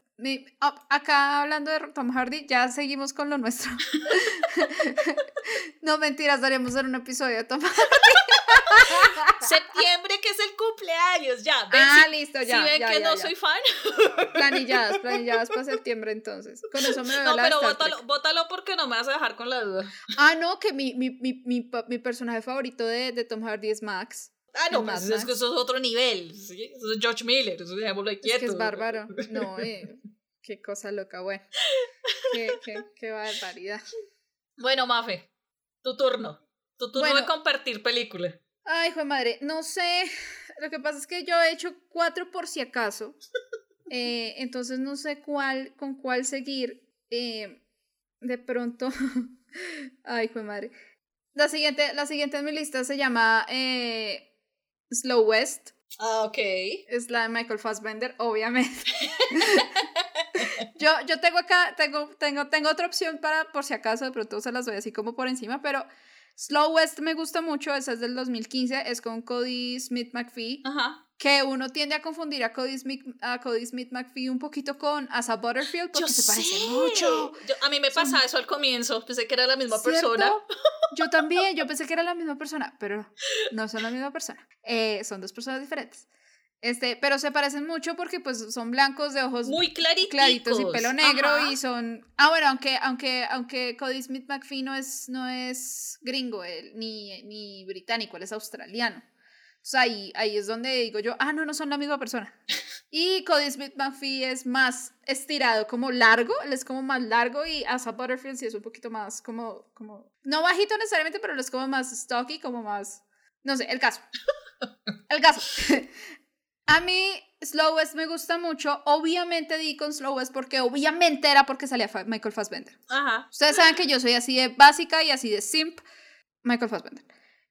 acá hablando de Tom Hardy, ya seguimos con lo nuestro. no, mentiras, daríamos en un episodio de Tom Hardy. Septiembre, que es el cumpleaños, ya. ah, listo, ya. Si ven que no soy fan. Planilladas, planilladas para septiembre entonces. Con eso me No, pero bótalo, bótalo, porque no me vas a dejar con la duda. Ah, no, que mi, mi, mi, mi, mi personaje favorito de, de Tom Hardy es Max. Ah, no, pues es que eso es otro nivel. ¿sí? Eso es George Miller, eso dejémoslo quieto. Es que es bárbaro. No, eh. qué cosa loca, bueno. Qué, qué, qué barbaridad. Bueno, Mafe, tu turno. Tu turno de compartir película. Ay, hijo de madre, no sé. Lo que pasa es que yo he hecho cuatro por si acaso. Eh, entonces no sé cuál, con cuál seguir. Eh, de pronto. Ay, hijo de madre. La siguiente, la siguiente en mi lista se llama eh, Slow West. Ah, ok. Es la de Michael Fassbender, obviamente. yo, yo tengo acá, tengo, tengo, tengo otra opción para, por si acaso, de pronto se las doy así como por encima, pero Slow West me gusta mucho, esa es del 2015, es con Cody Smith McPhee. Ajá que uno tiende a confundir a Cody Smith, a Cody Smith McPhee un poquito con Asa Butterfield porque se parece mucho. a mí me pasa eso al comienzo, pensé que era la misma persona. Yo también, yo pensé que era la misma persona, pero no son la misma persona. Eh, son dos personas diferentes. Este, pero se parecen mucho porque pues son blancos de ojos muy claritos, claritos y pelo negro y son ah bueno aunque aunque aunque Cody Smith McPhee no es no es gringo él, ni ni británico él es australiano ahí, ahí es donde digo yo, ah, no, no son la misma persona. Y Cody Smith McPhee es más estirado, como largo, él es como más largo y Asa Butterfield sí es un poquito más como, como, no bajito necesariamente, pero él es como más stocky, como más, no sé, el caso. El caso. A mí Slow West me gusta mucho. Obviamente di con Slow West porque obviamente era porque salía Michael Fassbender. Ajá. Ustedes saben que yo soy así de básica y así de simp. Michael Fassbender.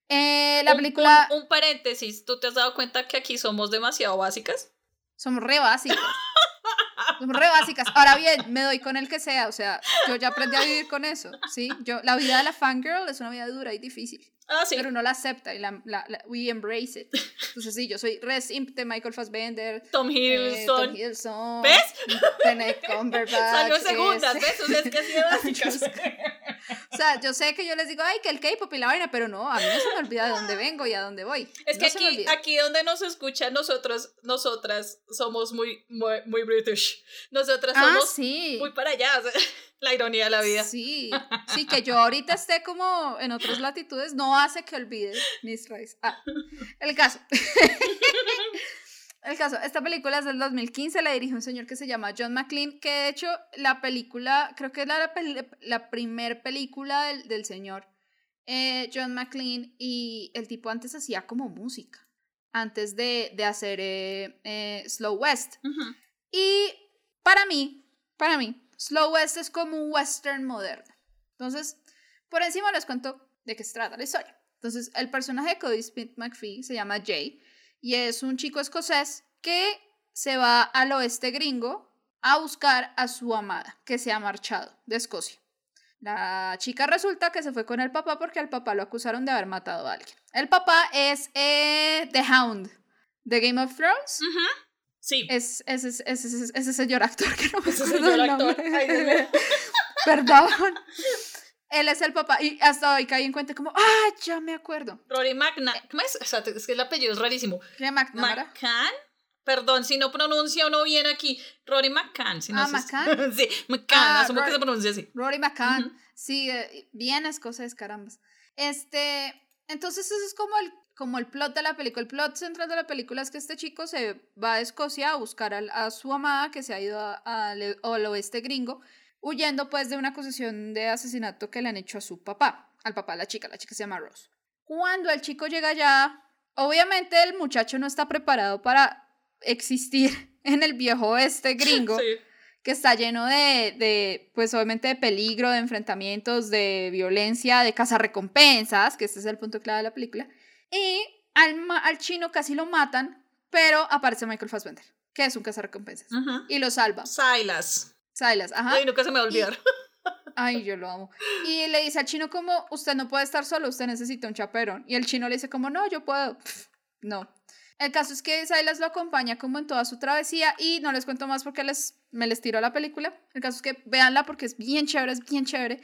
Eh, la película... Un, paréntesis, ¿tú te has dado cuenta que aquí somos demasiado básicas? Somos re básicas. somos re básicas. Ahora bien, me doy con el que sea, o sea, yo ya aprendí a vivir con eso, ¿sí? Yo, la vida de la fangirl es una vida dura y difícil. Ah, sí. Pero uno la acepta y la, la, we embrace it. Entonces sí, yo soy re simp de Michael Fassbender. Tom Hiddleston. Eh, Tom Hiddleston. ¿Ves? Benedict Cumberbatch. Salió segunda, ¿ves? O sea, es que así de básicas. o sea, yo sé que yo les digo, ay, que el K-pop y la vaina, pero no, a mí no se me olvida de dónde vengo y a dónde voy. Es que aquí, aquí donde nos escuchan nosotros, nosotras somos muy, muy, muy British. Nosotras ah, somos sí. muy para allá. O sea, la ironía de la vida. Sí, sí, que yo ahorita esté como en otras latitudes no hace que olvide mis raíces. Ah, el caso. el caso, esta película es del 2015, la dirige un señor que se llama John McLean, que de hecho la película, creo que es la, la primer película del, del señor eh, John McLean y el tipo antes hacía como música, antes de, de hacer eh, eh, Slow West. Y para mí, para mí, Slow West es como un western moderno. Entonces, por encima les cuento de qué se trata la historia. Entonces, el personaje de Cody Smith McPhee se llama Jay y es un chico escocés que se va al oeste gringo a buscar a su amada, que se ha marchado de Escocia. La chica resulta que se fue con el papá porque al papá lo acusaron de haber matado a alguien. El papá es eh, The Hound de Game of Thrones. Sí. Es, ese señor actor que no me acuerdo el nombre. Perdón. Él es el papá. Y hasta hoy caí en cuenta como, ah, ya me acuerdo. Rory McNa... ¿Cómo es? O sea, es que el apellido es rarísimo. McNamara. ¿McCann? Perdón, si no pronuncia uno bien aquí. Rory McCann. Si no ah, McCann. sí, McCann. Ah, asumo que se pronuncia así. Rory McCann. Sí, eh, bien escocés, carambas. Este, entonces eso es como el como el plot de la película. El plot central de la película es que este chico se va a Escocia a buscar a, su amada que se ha ido al oeste gringo, huyendo pues de una acusación de asesinato que le han hecho a su papá, al papá de la chica, la chica se llama Rose. Cuando el chico llega allá, obviamente el muchacho no está preparado para existir en el viejo oeste gringo. que está lleno de, de, pues obviamente de peligro, de enfrentamientos, de violencia, de cazarrecompensas, que este es el punto clave de la película. Y al, al chino casi lo matan, pero aparece Michael Fassbender, que es un cazarrecompensas. Y lo salva. Silas. Silas, ajá. Ay, nunca se me va a olvidar. ay, yo lo amo. Y le dice al chino como, usted no puede estar solo, usted necesita un chaperón. Y el chino le dice como, no, yo puedo. no. El caso es que Silas lo acompaña como en toda su travesía y no les cuento más porque les, me les tiro la película. El caso es que véanla porque es bien chévere, es bien chévere.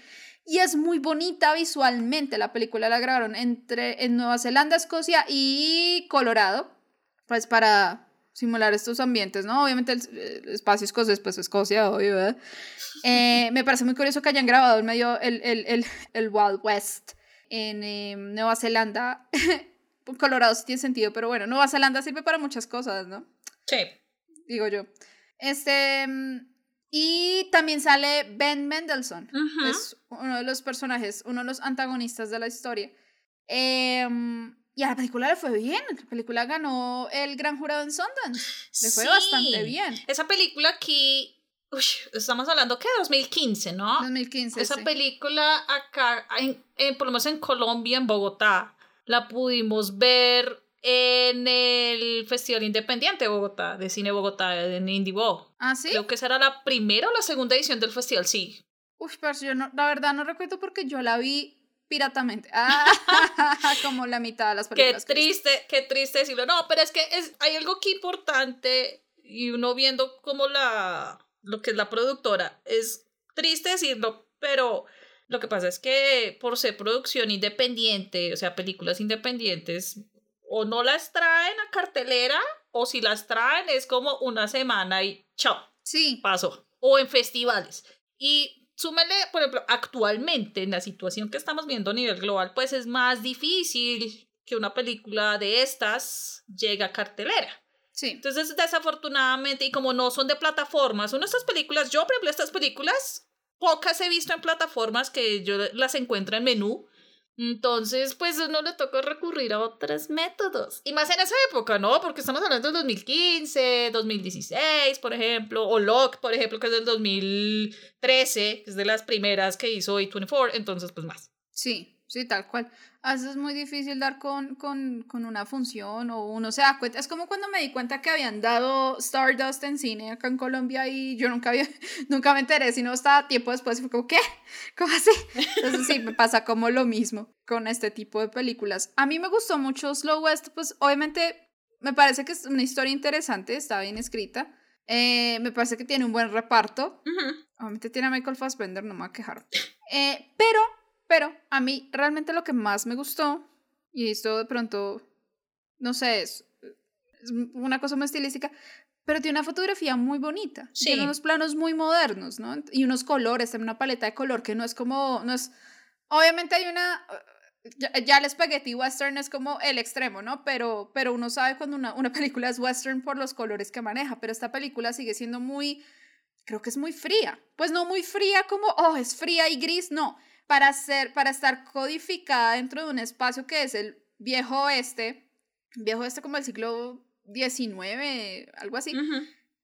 Y es muy bonita visualmente. La película la grabaron entre, en Nueva Zelanda, Escocia y Colorado. Pues para simular estos ambientes, ¿no? Obviamente el, espacio escocés, pues Escocia, obvio, ¿verdad? Eh, me parece muy curioso que hayan grabado en medio el, el, el, el Wild West en em, Nueva Zelanda. Colorado sí tiene sentido, pero bueno, Nueva Zelanda sirve para muchas cosas, ¿no? Sí. Digo yo. Este. Y también sale Ben Mendelssohn, es uno de los personajes, uno de los antagonistas de la historia. Em, y a la película le fue bien, la película ganó el gran jurado en Sundance, le fue bastante bien. Esa película aquí, uy, estamos hablando que 2015, ¿no? 2015. Esa película acá, en, por lo menos en Colombia, en Bogotá, la pudimos ver en el Festival Independiente de Bogotá, de Cine Bogotá, en Indivo. ¿Ah, sí? Creo que esa era la primera o la segunda edición del festival, sí. Uf, pero yo no, la verdad no recuerdo porque yo la vi piratamente. Ah, como la mitad de las películas. Qué triste, qué triste decirlo. No, pero es que es, hay algo que importante y uno viendo como la, lo que es la productora, es triste decirlo, pero lo que pasa es que por ser producción independiente, o sea, películas independientes, o no las traen a cartelera, o si las traen es como una semana y chao. Sí. Paso. O en festivales. Y súmele, por ejemplo, actualmente en la situación que estamos viendo a nivel global, pues es más difícil que una película de estas llegue a cartelera. Sí. Entonces, desafortunadamente, y como no son de plataformas, son estas películas, yo, por ejemplo, estas películas, pocas he visto en plataformas que yo las encuentro en menú. Entonces, pues uno le toca recurrir a otros métodos. Y más en esa época, ¿no? Porque estamos hablando del 2015, 2016, por ejemplo, o Locke, por ejemplo, que es del 2013, que es de las primeras que hizo A24, entonces, pues más. Sí, sí, tal cual. A veces es muy difícil dar con, con, con, una función o uno se da cuenta. Es como cuando me di cuenta que habían dado Stardust en cine acá en Colombia y yo nunca, había, nunca me enteré, sino hasta tiempo después fue como, ¿qué? ¿Cómo así? Entonces sí, me pasa como lo mismo con este tipo de películas. A mí me gustó mucho Slow West, pues obviamente me parece que es una historia interesante, está bien escrita. Eh, me parece que tiene un buen reparto. Obviamente tiene a Michael Fassbender, no me voy a quejar. Eh, pero pero a mí realmente lo que más me gustó, y esto de pronto, no sé, es, una cosa muy estilística, pero tiene una fotografía muy bonita. Tiene unos planos muy modernos, ¿no? Y unos colores, tiene una paleta de color que no es como, no es, obviamente hay una, ya, el spaghetti western es como el extremo, ¿no? Pero, pero uno sabe cuando una, una película es western por los colores que maneja, pero esta película sigue siendo muy, creo que es muy fría. Pues no muy fría como, oh, es fría y gris, no para, ser, para estar codificada dentro de un espacio que es el viejo oeste, viejo oeste como el siglo XIX, algo así,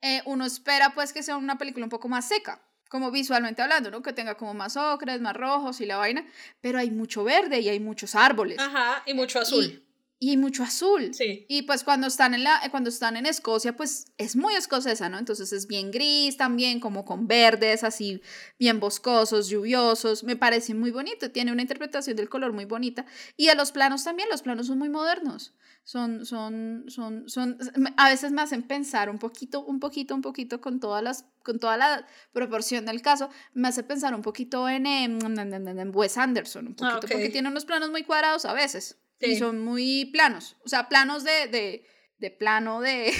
eh, uno espera pues que sea una película un poco más seca, como visualmente hablando, ¿no? Que tenga como más ocres, más rojos y la vaina, pero hay mucho verde y hay muchos árboles. Ajá, y mucho azul y mucho azul. Sí. Y pues cuando están en la cuando están en Escocia, pues es muy escocesa, ¿no? Entonces es bien gris también, como con verdes así bien boscosos, lluviosos. Me parece muy bonito, tiene una interpretación del color muy bonita y a los planos también, los planos son muy modernos. Son son son son a veces me hacen pensar un poquito, un poquito, un poquito con todas las con toda la proporción del caso, me hace pensar un poquito en, en, Wes Anderson, un poquito, porque tiene unos planos muy cuadrados a veces. Y son muy planos, o sea, planos de, de, de plano de...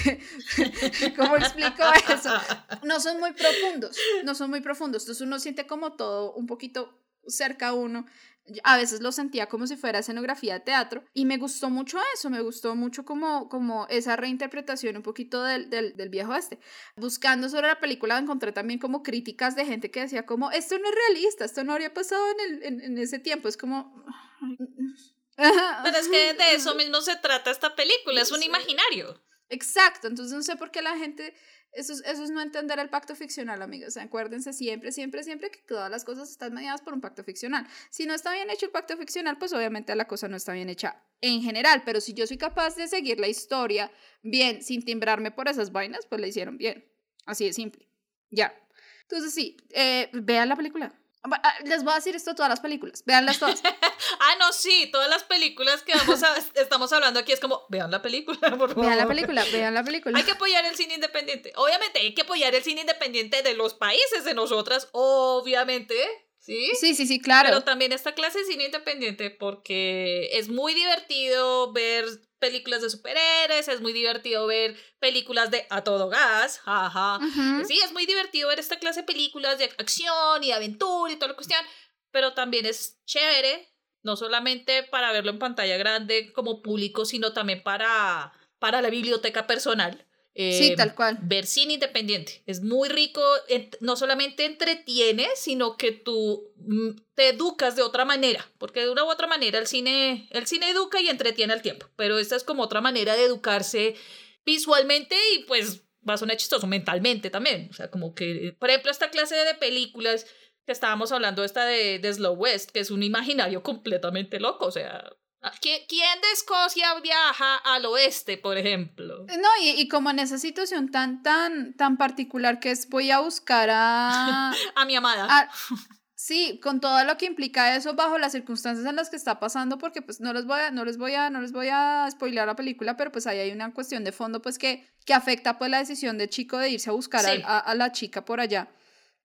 ¿Cómo explico eso? No son muy profundos, no son muy profundos, entonces uno siente como todo un poquito cerca a uno. A veces lo sentía como si fuera escenografía de teatro y me gustó mucho eso, me gustó mucho como, como esa reinterpretación un poquito del, del, del viejo este. Buscando sobre la película encontré también como críticas de gente que decía como, esto no es realista, esto no habría pasado en, el, en, en ese tiempo, es como... Pero es que de eso mismo se trata esta película, es un imaginario. Exacto, entonces no sé por qué la gente, eso es, eso es no entender el pacto ficcional, amigos. Acuérdense siempre, siempre, siempre que todas las cosas están mediadas por un pacto ficcional. Si no está bien hecho el pacto ficcional, pues obviamente la cosa no está bien hecha en general, pero si yo soy capaz de seguir la historia bien, sin timbrarme por esas vainas, pues la hicieron bien. Así de simple. Ya. Entonces sí, eh, vean la película. Ah, les voy a decir esto a todas las películas. Veanlas todas. ah, no, sí, todas las películas que vamos a, estamos hablando aquí es como, vean la película, por favor. Vean la película, vean la película. Hay que apoyar el cine independiente. Obviamente, hay que apoyar el cine independiente de los países de nosotras, obviamente. ¿Sí? Sí, sí, sí, claro. Pero también esta clase de cine independiente porque es muy divertido ver películas de superhéroes, es muy divertido ver películas de a todo gas, jaja. Sí, es muy divertido ver esta clase de películas de acción y de aventura y toda la cuestión, pero también es chévere, no solamente para verlo en pantalla grande como público, sino también para, para la biblioteca personal. Sí, eh, tal cual. ver cine independiente. Es muy rico, no solamente entretiene, sino que tú mm, te educas de otra manera, porque de una u otra manera el cine, el cine educa y entretiene al tiempo, pero esta es como otra manera de educarse visualmente y pues va a sonar chistoso mentalmente también. O sea, como que, por ejemplo, esta clase de películas que estábamos hablando, esta de, de Slow West, que es un imaginario completamente loco, o sea... ¿Quién de Escocia viaja al oeste, por ejemplo? No, y, y como en esa situación tan, tan, tan particular que es voy a buscar a... A mi amada. a- sí, con todo lo que implica eso bajo las circunstancias en las que está pasando, porque pues no les voy a, no les voy a, no les voy a spoilear la película, pero pues ahí hay una cuestión de fondo pues que, que afecta pues la decisión de chico de irse a buscar Sí. a, a la chica por allá.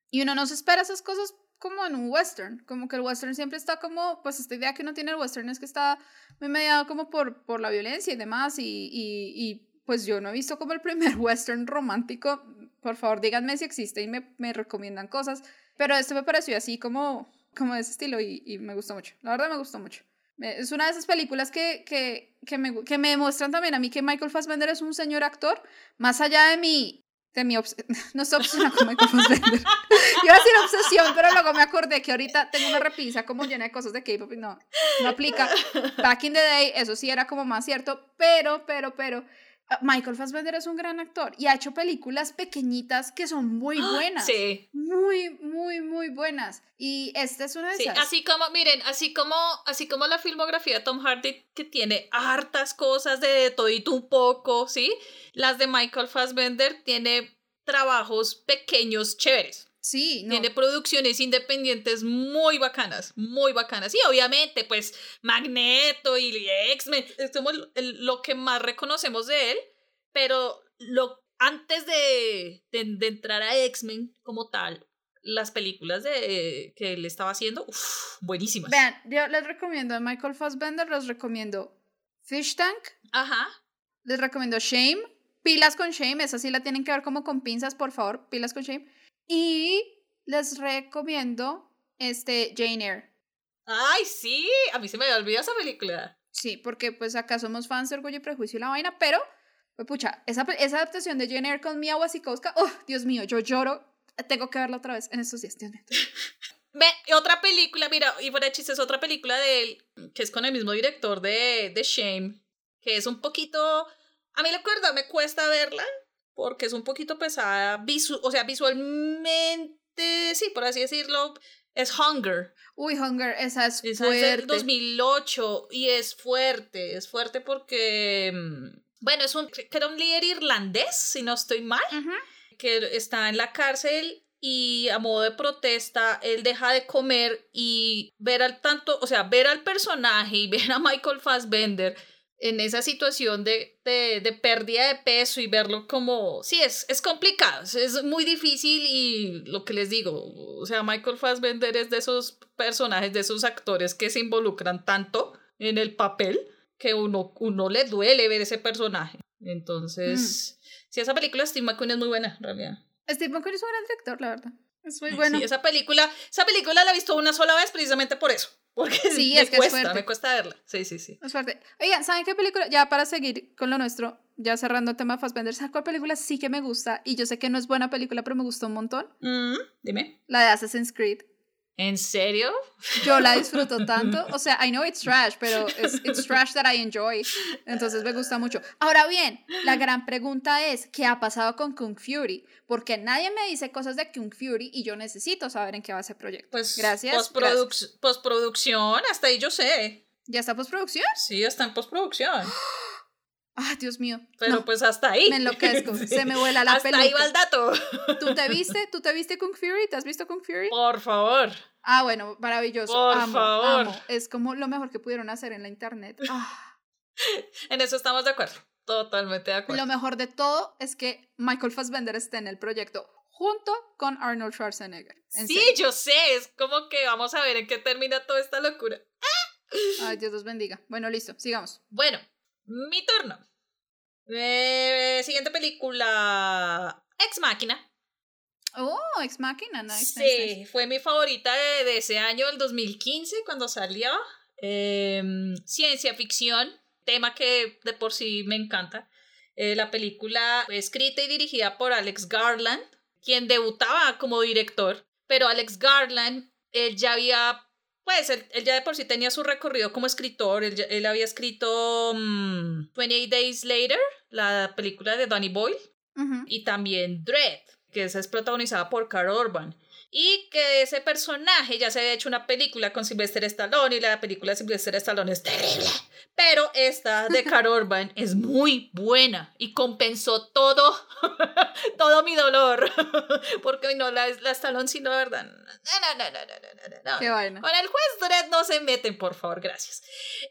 Y uno no se espera esas cosas como en un western, como que el western siempre está como, pues esta idea que uno tiene del western es que está mediado como por, por la violencia y demás, y, y, y pues yo no he visto como el primer western romántico, por favor díganme si existe y me, me recomiendan cosas, pero este me pareció así como, como de ese estilo y, y me gustó mucho, la verdad me gustó mucho. Es una de esas películas que, que, que, me, que me demuestran también a mí que Michael Fassbender es un señor actor, más allá de mi, mi no estoy obsesionada con Michael Fassbender. Iba a decir obsesión, pero luego me acordé que ahorita tengo una repisa como llena de cosas de K-pop y no, no aplica. Back in the day, eso sí era como más cierto, pero, pero, pero, Michael Fassbender es un gran actor y ha hecho películas pequeñitas que son muy buenas. Sí, Muy, muy, muy buenas. Y esta es una de sí. esas. Así como, miren, así como, así como la filmografía de Tom Hardy, que tiene hartas cosas de todito un poco, ¿sí? Las de Michael Fassbender tiene trabajos pequeños chéveres. Sí, no. Tiene producciones independientes muy bacanas, muy bacanas. Y obviamente, pues, Magneto y X-Men, el- el- lo que más reconocemos de él, pero lo, antes de, de, de entrar a X-Men como tal, las películas de, que él estaba haciendo, uf, buenísimas. Vean, yo les recomiendo a Michael Fassbender, les recomiendo Fish Tank, Ajá. les recomiendo Shame, pilas con Shame, esa sí la tienen que ver como con pinzas, por favor, pilas con Shame. Y les recomiendo este Jane Eyre. Ay, sí, a mí se me había olvidado esa película. Sí, porque pues acá somos fans de Orgullo y Prejuicio y la vaina, pero, pues, pucha, esa, esa adaptación de Jane Eyre con Mia Wasikowska, oh, Dios mío, yo lloro, tengo que verla otra vez en estos días, Dios mío. Ve, otra película, mira, y fuera chistes, otra película de él, que es con el mismo director de, de Shame, que es un poquito, a mí la verdad me cuesta verla, porque es un poquito pesada, visu o sea, visualmente, sí, por así decirlo, es Hunger. Uy, Hunger, esa es Esa es fuerte. del 2008 y es fuerte, es fuerte porque, mm, bueno, es un, que era un líder irlandés, si no estoy mal Ujú. que está en la cárcel y a modo de protesta él deja de comer y ver al tanto, o sea, ver al personaje y ver a Michael Fassbender en esa situación de, de, de pérdida de peso y verlo como, sí, es, es complicado, es, muy difícil y lo que les digo, o sea, Michael Fassbender es de esos personajes, de esos actores que se involucran tanto en el papel que uno, uno le duele ver ese personaje. Entonces, sí, esa película Steve McQueen es muy buena, en realidad. Steve McQueen es un gran director, la verdad. Es muy bueno. Sí, esa película, esa película la he visto una sola vez precisamente por eso. Porque Sí, me es que es cuesta, fuerte. me cuesta verla. Sí, sí, sí. Es fuerte. Oigan, ¿saben qué película? Ya para seguir con lo nuestro, ya cerrando el tema de Fassbender, ¿saben cuál película sí que me gusta? Y yo sé que no es buena película, pero me gustó un montón. Mm, dime. La de Assassin's Creed. ¿En serio? Yo la disfruto tanto. O sea, I know it's trash, pero it's, it's trash that I enjoy. Entonces me gusta mucho. Ahora bien, la gran pregunta es, ¿qué ha pasado con Kung Fury? Porque nadie me dice cosas de Kung Fury y yo necesito saber en qué va ese proyecto. Pues Gracias, postproduc- gracias. postproducción, hasta ahí yo sé. ¿Ya está postproducción? Sí, está en postproducción. Ah, Dios mío. Pero No, pues hasta ahí. me enloquezco. Sí. Se me vuela la Hasta peluca. ahí va el dato. ¿Tú te viste? ¿Tú te viste Kung Fury? ¿Te has visto Kung Fury? Por favor. Ah, bueno, maravilloso. Por amo, favor. amo. Es como lo mejor que pudieron hacer en la internet. Ah. En eso estamos de acuerdo. Totalmente de acuerdo. Lo mejor de todo es que Michael Fassbender esté en el proyecto junto con Arnold Schwarzenegger. En Sí, serio. yo sé. Es como que vamos a ver en qué termina toda esta locura. Ay, Dios los bendiga. Bueno, listo, sigamos. Bueno, mi turno. Eh, siguiente película. Ex Máquina. Oh, Ex Machina, nice. sí, nice, nice. fue mi favorita de, de ese año, el 2015, cuando salió. Em, ciencia ficción, tema que de por sí me encanta. Eh, la película fue escrita y dirigida por Alex Garland, quien debutaba como director, pero Alex Garland, él ya había pues él, ya de por sí tenía su recorrido como escritor. Él, había escrito 28 mm, Days Later, la película de Danny Boyle, y también Dread, que esa es protagonizada por Carl Urban. Y que ese personaje ya se había hecho una película con Sylvester Stallone y la película de Sylvester Stallone es terrible. Pero esta de Carl Urban es muy buena y compensó todo, todo mi dolor. Porque no, la, la Stallone sí, no, verdad. No, no, no, no, no, no. Qué vaina. Con el juez Dredd no se meten, por favor, gracias.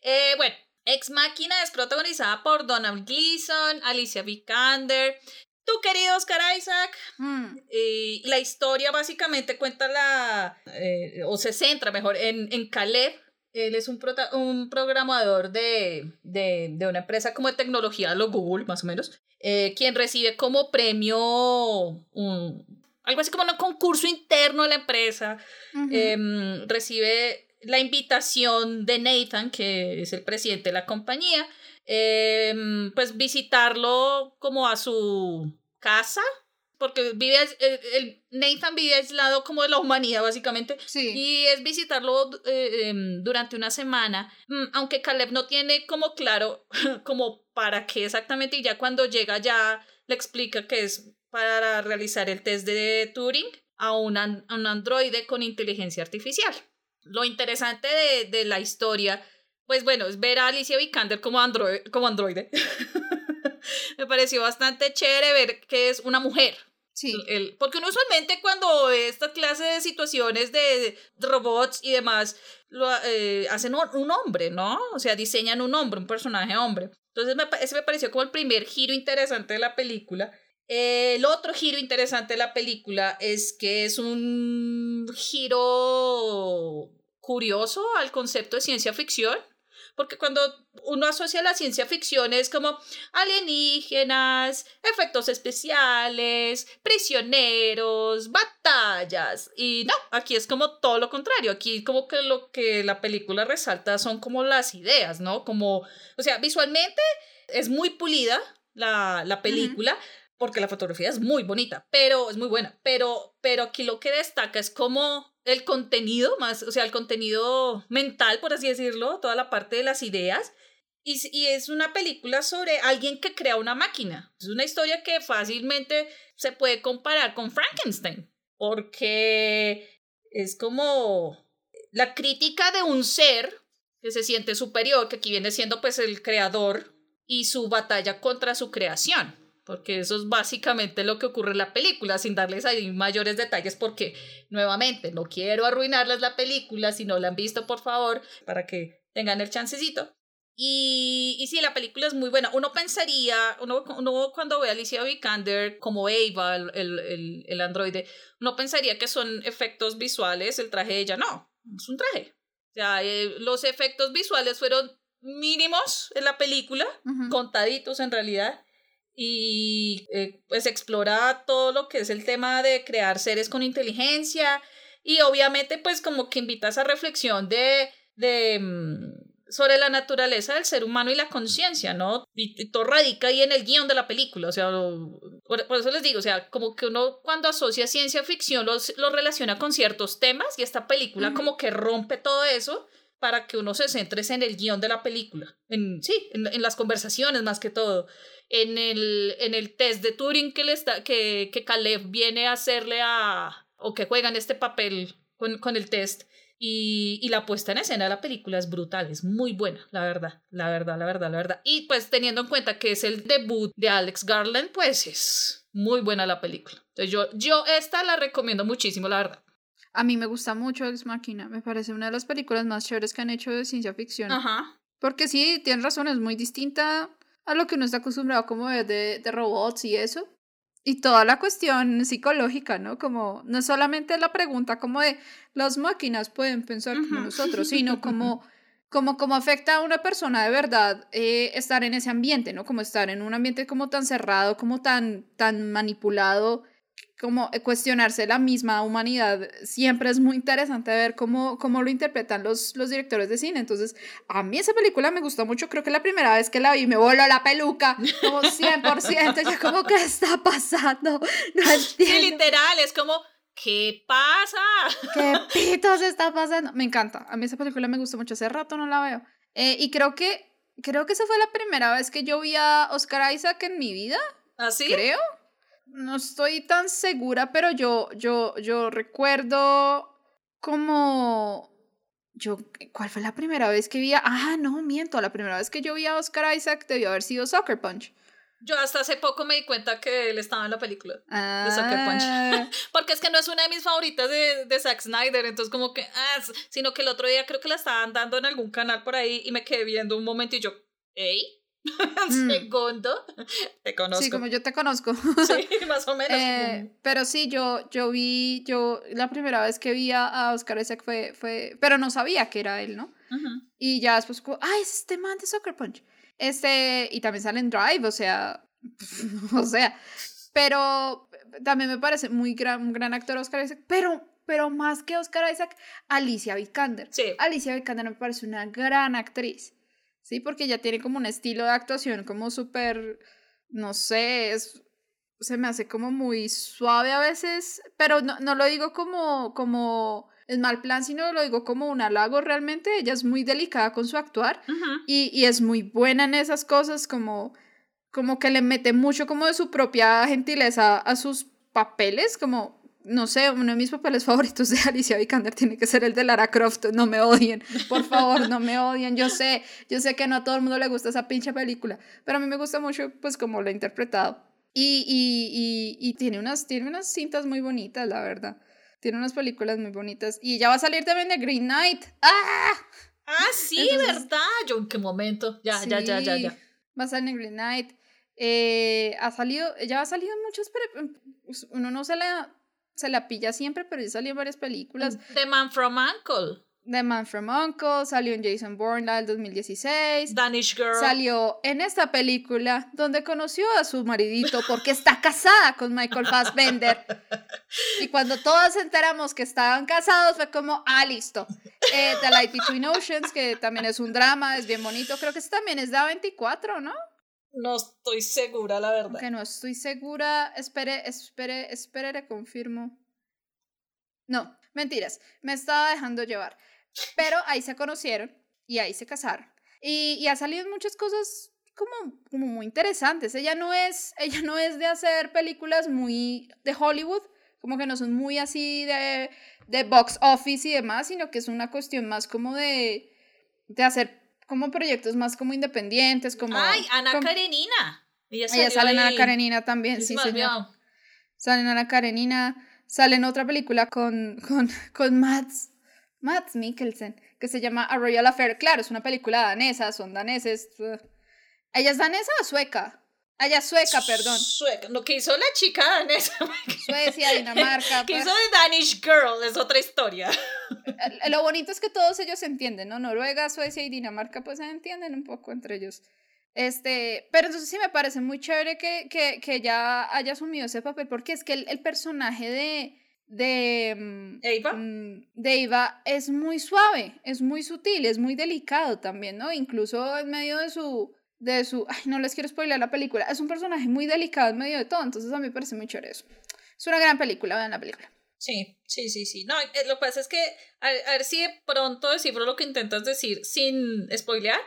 Eh, bueno, Ex Máquina es protagonizada por Donald Gleason, Alicia Vikander, tu querido Oscar Isaac. Mm. Y la historia básicamente cuenta la, eh, o se centra mejor en, en Caleb. Él es un, un programador de, de, de, una empresa como de tecnología, lo Google más o menos, eh, quien recibe como premio un, algo así como un concurso interno de la empresa. Em, recibe la invitación de Nathan, que es el presidente de la compañía, Em, pues visitarlo como a su casa, porque vive, el, Nathan vive aislado como de la humanidad básicamente, sí. y es visitarlo eh, em, durante una semana, mm, aunque Caleb no tiene como claro como para qué exactamente, y ya cuando llega ya le explica que es para realizar el test de Turing a un, a un androide con inteligencia artificial. Lo interesante de, de la historia pues bueno, es ver a Alicia Vikander como, android, como androide. Me pareció bastante chévere ver que es una mujer. Sí. El, porque uno usualmente cuando esta clase de situaciones de robots y demás, lo, eh, hacen un, hombre, ¿no? O sea, diseñan un hombre, un personaje hombre. Entonces me, ese me pareció como el primer giro interesante de la película. el otro giro interesante de la película es que es un giro curioso al concepto de ciencia ficción porque cuando uno asocia la ciencia ficción es como alienígenas, efectos especiales, prisioneros, batallas. Y no, aquí es como todo lo contrario. Aquí como que lo que la película resalta son como las ideas, ¿no? Como, o sea, visualmente es muy pulida la, la película. Porque la fotografía es muy bonita, pero es muy buena. Pero, pero aquí lo que destaca es como el contenido, más, o sea, el contenido mental, por así decirlo, toda la parte de las ideas. Y, y, es una película sobre alguien que crea una máquina. Es una historia que fácilmente se puede comparar con Frankenstein, porque es como la crítica de un ser que se siente superior, que aquí viene siendo pues el creador, y su batalla contra su creación porque eso es básicamente lo que ocurre en la película, sin darles ahí mayores detalles, porque nuevamente no quiero arruinarles la película, si no la han visto, por favor, para que tengan el chancecito. Y, y sí, la película es muy buena. Uno pensaría, uno, uno cuando ve a Alicia Vikander como Ava, el, el, el, androide, uno pensaría que son efectos visuales, el traje de ella. No, es un traje. O sea, eh, los efectos visuales fueron mínimos en la película, contaditos en realidad y eh, pues explora todo lo que es el tema de crear seres con inteligencia y obviamente pues como que invita a esa reflexión de, de mm, sobre la naturaleza del ser humano y la conciencia, ¿no? Y, todo radica ahí en el guion de la película, o sea, por, eso les digo, o sea, como que uno cuando asocia ciencia ficción lo, lo relaciona con ciertos temas y esta película como que rompe todo eso para que uno se centre en el guion de la película, en, sí, en, en las conversaciones más que todo en el, en el test de Turing que, le está, que, que Caleb viene a hacerle a, o que juegan este papel con, con el test. Y, y, la puesta en escena de la película es brutal, es muy buena, la verdad, la verdad, la verdad, la verdad. Y pues teniendo en cuenta que es el debut de Alex Garland, pues es muy buena la película. Entonces yo, yo esta la recomiendo muchísimo, la verdad. A mí me gusta mucho Ex Machina, me parece una de las películas más chéveres que han hecho de ciencia ficción. Ajá. Porque sí, tienes razón, es muy distinta a lo que uno está acostumbrado como de, de, robots y eso. Y toda la cuestión psicológica, ¿no? Como no solamente la pregunta como de las máquinas pueden pensar como nosotros, sino como, como, como afecta a una persona de verdad eh, estar en ese ambiente, ¿no? Como estar en un ambiente como tan cerrado, como tan, tan manipulado, como cuestionarse la misma humanidad, siempre es muy interesante ver cómo, cómo lo interpretan los, los directores de cine. Entonces, a mí esa película me gustó mucho, creo que la primera vez que la vi me voló la peluca, como 100%, yo como, ¿qué está pasando? No entiendo. Sí, literal, es como, ¿qué pasa? ¿Qué pitos está pasando? Me encanta, a mí esa película me gustó mucho, hace rato no la veo. Eh, y creo que, creo que esa fue la primera vez que yo vi a Oscar Isaac en mi vida. ¿Así? ¿Ah, Creo. No estoy tan segura, pero yo, yo, yo recuerdo como yo, ¿cuál fue la primera vez que vi a, ah, no, miento, la primera vez que yo vi a Oscar Isaac debió haber sido Soccer Punch. Yo hasta hace poco me di cuenta que él estaba en la película de Soccer Ah, Punch. Porque es que no es una de mis favoritas de, de Zack Snyder, entonces como que, ah, sino que el otro día creo que la estaban dando en algún canal por ahí y me quedé viendo un momento y yo, ¿ey? Mm. Segundo, te conozco. Sí, como yo te conozco. Sí, más o menos. Eh, pero sí, yo, yo vi, yo, la primera vez que vi a, Oscar Isaac fue, fue, pero no sabía que era él, ¿no? Y ya después, como, ay, es este man de Soccer Punch. Este, y también sale en Drive, o sea, o sea, pero también me parece muy gran, un gran actor Oscar Isaac, pero, pero más que Oscar Isaac, Alicia Vikander. Sí. Alicia Vikander me parece una gran actriz, ¿sí? Porque ella tiene como un estilo de actuación como súper, no sé, es, se me hace como muy suave a veces, pero no, no lo digo como, como en mal plan, sino lo digo como un halago realmente. Ella es muy delicada con su actuar Ujú. y, y es muy buena en esas cosas, como, como que le mete mucho como de su propia gentileza a sus papeles, como, no sé, uno de mis papeles favoritos de Alicia Vikander tiene que ser el de Lara Croft, no me odien, por favor, no me odien, yo sé, yo sé que no a todo el mundo le gusta esa pinche película, pero a mí me gusta mucho, pues, como lo ha interpretado. Y, y, y, y tiene, unas, tiene unas cintas muy bonitas, la verdad. Tiene unas películas muy bonitas. Y ya va a salir también de Green Knight. ¡Ah! Ah, sí, Entonces- ¿verdad? Yo, ¿en qué momento? Ya, ya, ya, ya, ya. Va a salir en Green Knight. Eh, ha salido, ya ha salido en muchas, pero pues, uno no se la, se la pilla siempre, pero ya salió en varias películas. The Man from Uncle, The Man from Uncle, salió en Jason Bourne la del 2016. Danish Girl. Salió en esta película donde conoció a su maridito porque está casada con Michael Fassbender. Y cuando todos enteramos que estaban casados fue como, ah, listo. Eh, The Light Between Oceans, que también es un drama, es bien bonito. Creo que ese también es de A24, ¿no? No estoy segura, la verdad. Aunque no estoy segura. Espere, espere, espere, le confirmo. No, mentiras. Me estaba dejando llevar. Pero ahí se conocieron y ahí se casaron. Y, y ha salido muchas cosas como, como muy interesantes. Ella no, es, ella no es de hacer películas muy de Hollywood, como que no son muy así de, de box office y demás, sino que es una cuestión más como de, de hacer como proyectos más como independientes, como... Ay, Ana como- Karenina. Ella, ella sale en Ana. Karenina también, sí, señor. Sale en Ana Karenina, sale en otra película con, con, con Mads, Mads Mikkelsen, que se llama A Royal Affair. Claro, es una película danesa, son daneses. ¿Ella es danesa o sueca? Ah, Ella es sueca, perdón. Sueca. Lo que hizo la chica danesa. Suecia, Dinamarca. que pues. hizo de Danish Girl es otra historia. Lo bonito es que todos ellos se entienden, ¿no? Noruega, Suecia y Dinamarca, pues se entienden un poco entre ellos. Este, pero entonces sí me parece muy chévere que, que, que ella haya asumido ese papel, porque es que el, el personaje de, de, mm, ¿Eva? mm, de Eva es muy suave, es muy sutil, es muy delicado también, ¿no? Incluso en medio de su, de su, ay, no les quiero spoiler la película, es un personaje muy delicado en medio de todo, entonces a mí me parece muy chévere eso. Es una gran película, vean la película. Sí, sí, sí, sí. No, eh, lo que pasa es que, a, a ver si de pronto descifro lo que intentas decir sin spoilear,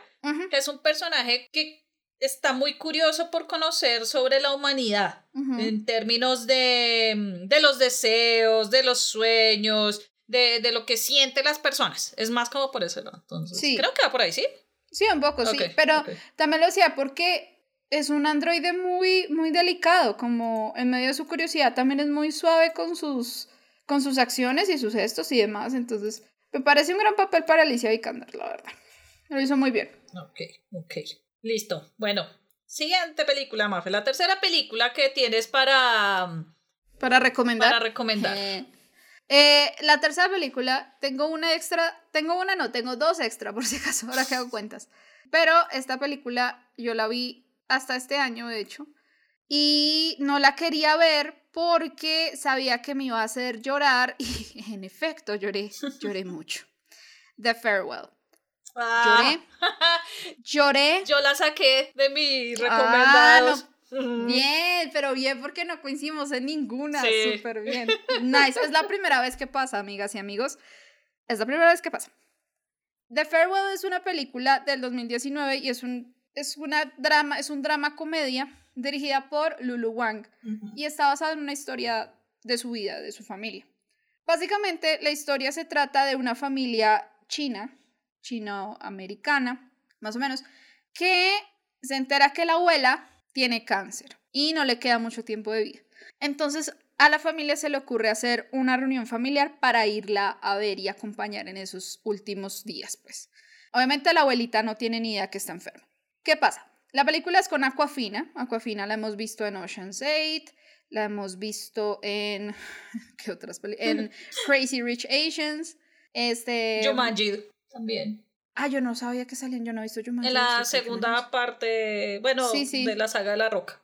que es un personaje que está muy curioso por conocer sobre la humanidad. en términos de, mm, de los deseos, de los sueños, de, de lo que sienten las personas. Es más como por eso, ¿no? Entonces, Sí. creo que va por ahí, ¿sí? Sí, un poco, sí, pero también lo decía porque es un androide muy, muy delicado, como en medio de su curiosidad también es muy suave con sus, con sus acciones y sus gestos y demás, entonces me parece un gran papel para Alicia Vikander, la verdad. Lo hizo muy bien. Ok, ok. Listo. Bueno, siguiente película, Mafe. La tercera película que tienes para, mm, Para recomendar. para recomendar. Eh, eh, la tercera película, tengo una extra, tengo una, no, tengo dos extra, por si acaso, ahora que hago cuentas. Pero esta película yo la vi hasta este año, de hecho, y no la quería ver porque sabía que me iba a hacer llorar y en efecto lloré, lloré mucho. The Farewell. Lloré. Ah. Lloré. Yo la saqué de mis Ah, recomendados. Bien, pero bien porque no coincidimos en ninguna. Sí. Súper bien. Nice. Es la primera vez que pasa, amigas y amigos. Es la primera vez que pasa. The Farewell es una película del 2019 y es un, es una drama, es un drama comedia dirigida por Lulu Wang Ujú. y está basada en una historia de su vida, de su familia. Básicamente, la historia se trata de una familia china, chino-americana, más o menos, que se entera que la abuela tiene cáncer y no le queda mucho tiempo de vida. Entonces, a la familia se le ocurre hacer una reunión familiar para irla a ver y acompañar en esos últimos días, pues. Obviamente la abuelita no tiene ni idea que está enferma. ¿Qué pasa? La película es con Aquafina. Aquafina la hemos visto en Ocean's 8, la hemos visto en ¿qué otras películas? En Crazy Rich Asians. Este Jumanji también. Ah, yo no sabía que salían, yo no he visto Jumanji. En la segunda parte, bueno, Sí, sí. de la saga de la roca.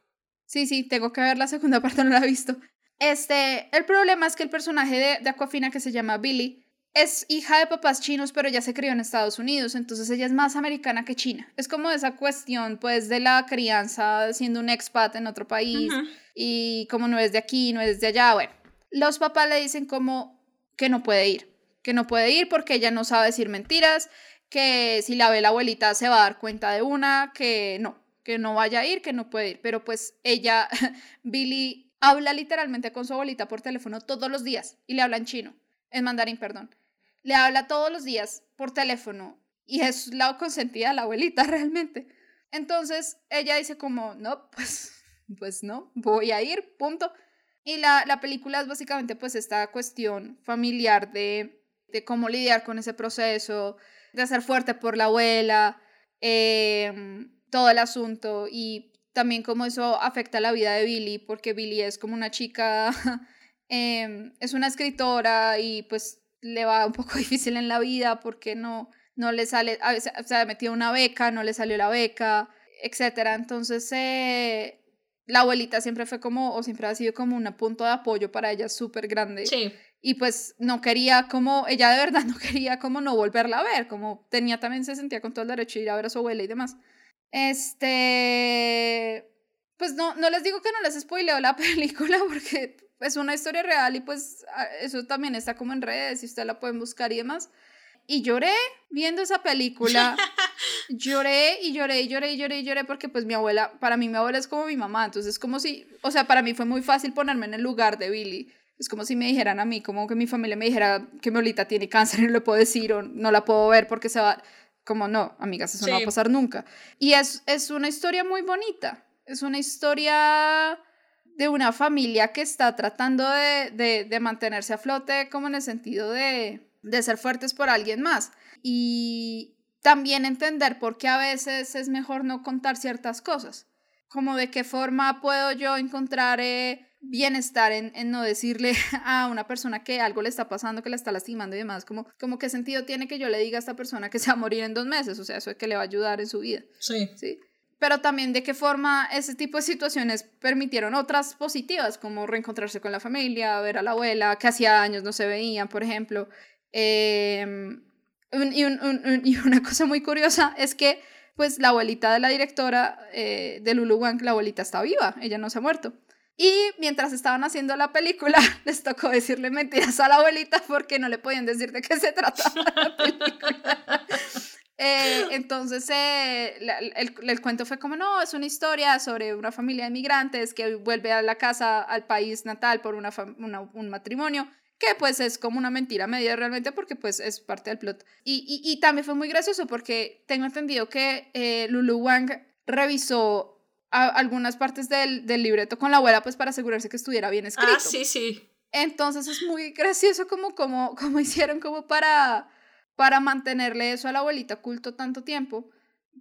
Sí, sí, tengo que ver la segunda parte, no la he visto. Este, el problema es que el personaje de, de Aquafina, que se llama Billy, es hija de papás chinos, pero ya se crió en Estados Unidos, entonces ella es más americana que china. Es como esa cuestión, pues, de la crianza siendo un expat en otro país Ujú. y como no es de aquí, no es de allá, bueno. Los papás le dicen como que no puede ir, que no puede ir porque ella no sabe decir mentiras, que si la ve la abuelita se va a dar cuenta de una, que no, que no vaya a ir, que no puede ir. Pero pues ella, Billy, habla literalmente con su abuelita por teléfono todos los días y le habla en chino, en mandarín, perdón. Le habla todos los días por teléfono y es la consentida de la abuelita realmente. Entonces ella dice como, no, pues, pues no, voy a ir, punto. Y la, la película es básicamente pues esta cuestión familiar de, de cómo lidiar con ese proceso, de ser fuerte por la abuela, em, todo el asunto y también cómo eso afecta la vida de Billy, porque Billy es como una chica, em, es una escritora y pues le va un poco difícil en la vida porque no, no le sale, a veces se ha metido una beca, no le salió la beca, etcétera. Entonces, eh, la abuelita siempre fue como, o siempre ha sido como un punto de apoyo para ella súper grande. Sí. Y pues no quería como, ella de verdad no quería como no volverla a ver, como tenía también, se sentía con todo el derecho de ir a ver a su abuela y demás. Este, pues no, no les digo que no les spoileo la película porque es una historia real y pues a- eso también está como en redes y ustedes la pueden buscar y demás. Y lloré viendo esa película. lloré y lloré y lloré y lloré y lloré porque pues mi abuela, para mí mi abuela es como mi mamá, entonces es como si, o sea, para mí fue muy fácil ponerme en el lugar de Billy. Es como si me dijeran a mí, como que mi familia me dijera que mi abuelita tiene cáncer y no le puedo decir o no la puedo ver porque se va. Como no, amigas, eso no va a pasar nunca. Y es, es una historia muy bonita. Es una historia de una familia que está tratando de, de, de mantenerse a flote, como en el sentido de, de ser fuertes por alguien más. Y también entender por qué a veces es mejor no contar ciertas cosas. Como de qué forma puedo yo encontrar eh, bienestar en, en no decirle a una persona que algo le está pasando, que la está lastimando y demás. Como, como qué sentido tiene que yo le diga a esta persona que se va a morir en dos meses. O sea, eso es que le va a ayudar en su vida. Sí. ¿sí? Pero también de qué forma ese tipo de situaciones permitieron otras positivas, como reencontrarse con la familia, ver a la abuela, que hacía años no se veían, por ejemplo. Eh, un- y, un- un- un- y una cosa muy curiosa es que pues la abuelita de la directora eh, de Lulu Wang, la abuelita está viva, ella no se ha muerto. Y mientras estaban haciendo la película, les tocó decirle mentiras a la abuelita porque no le podían decir de qué se trataba la película. Eh, entonces, eh, la- el, el cuento fue como, no, es una historia sobre una familia de migrantes que vuelve a la casa, al país natal por una, una- un matrimonio, que pues es como una mentira media realmente porque pues es parte del plot. Y, y, y también fue muy gracioso porque tengo entendido que eh, Lulu Wang revisó a- algunas partes del, del libreto con la abuela pues para asegurarse que estuviera bien escrito. Ah, sí, sí. Entonces es muy gracioso como, como, como hicieron como para, para mantenerle eso a la abuelita oculto tanto tiempo.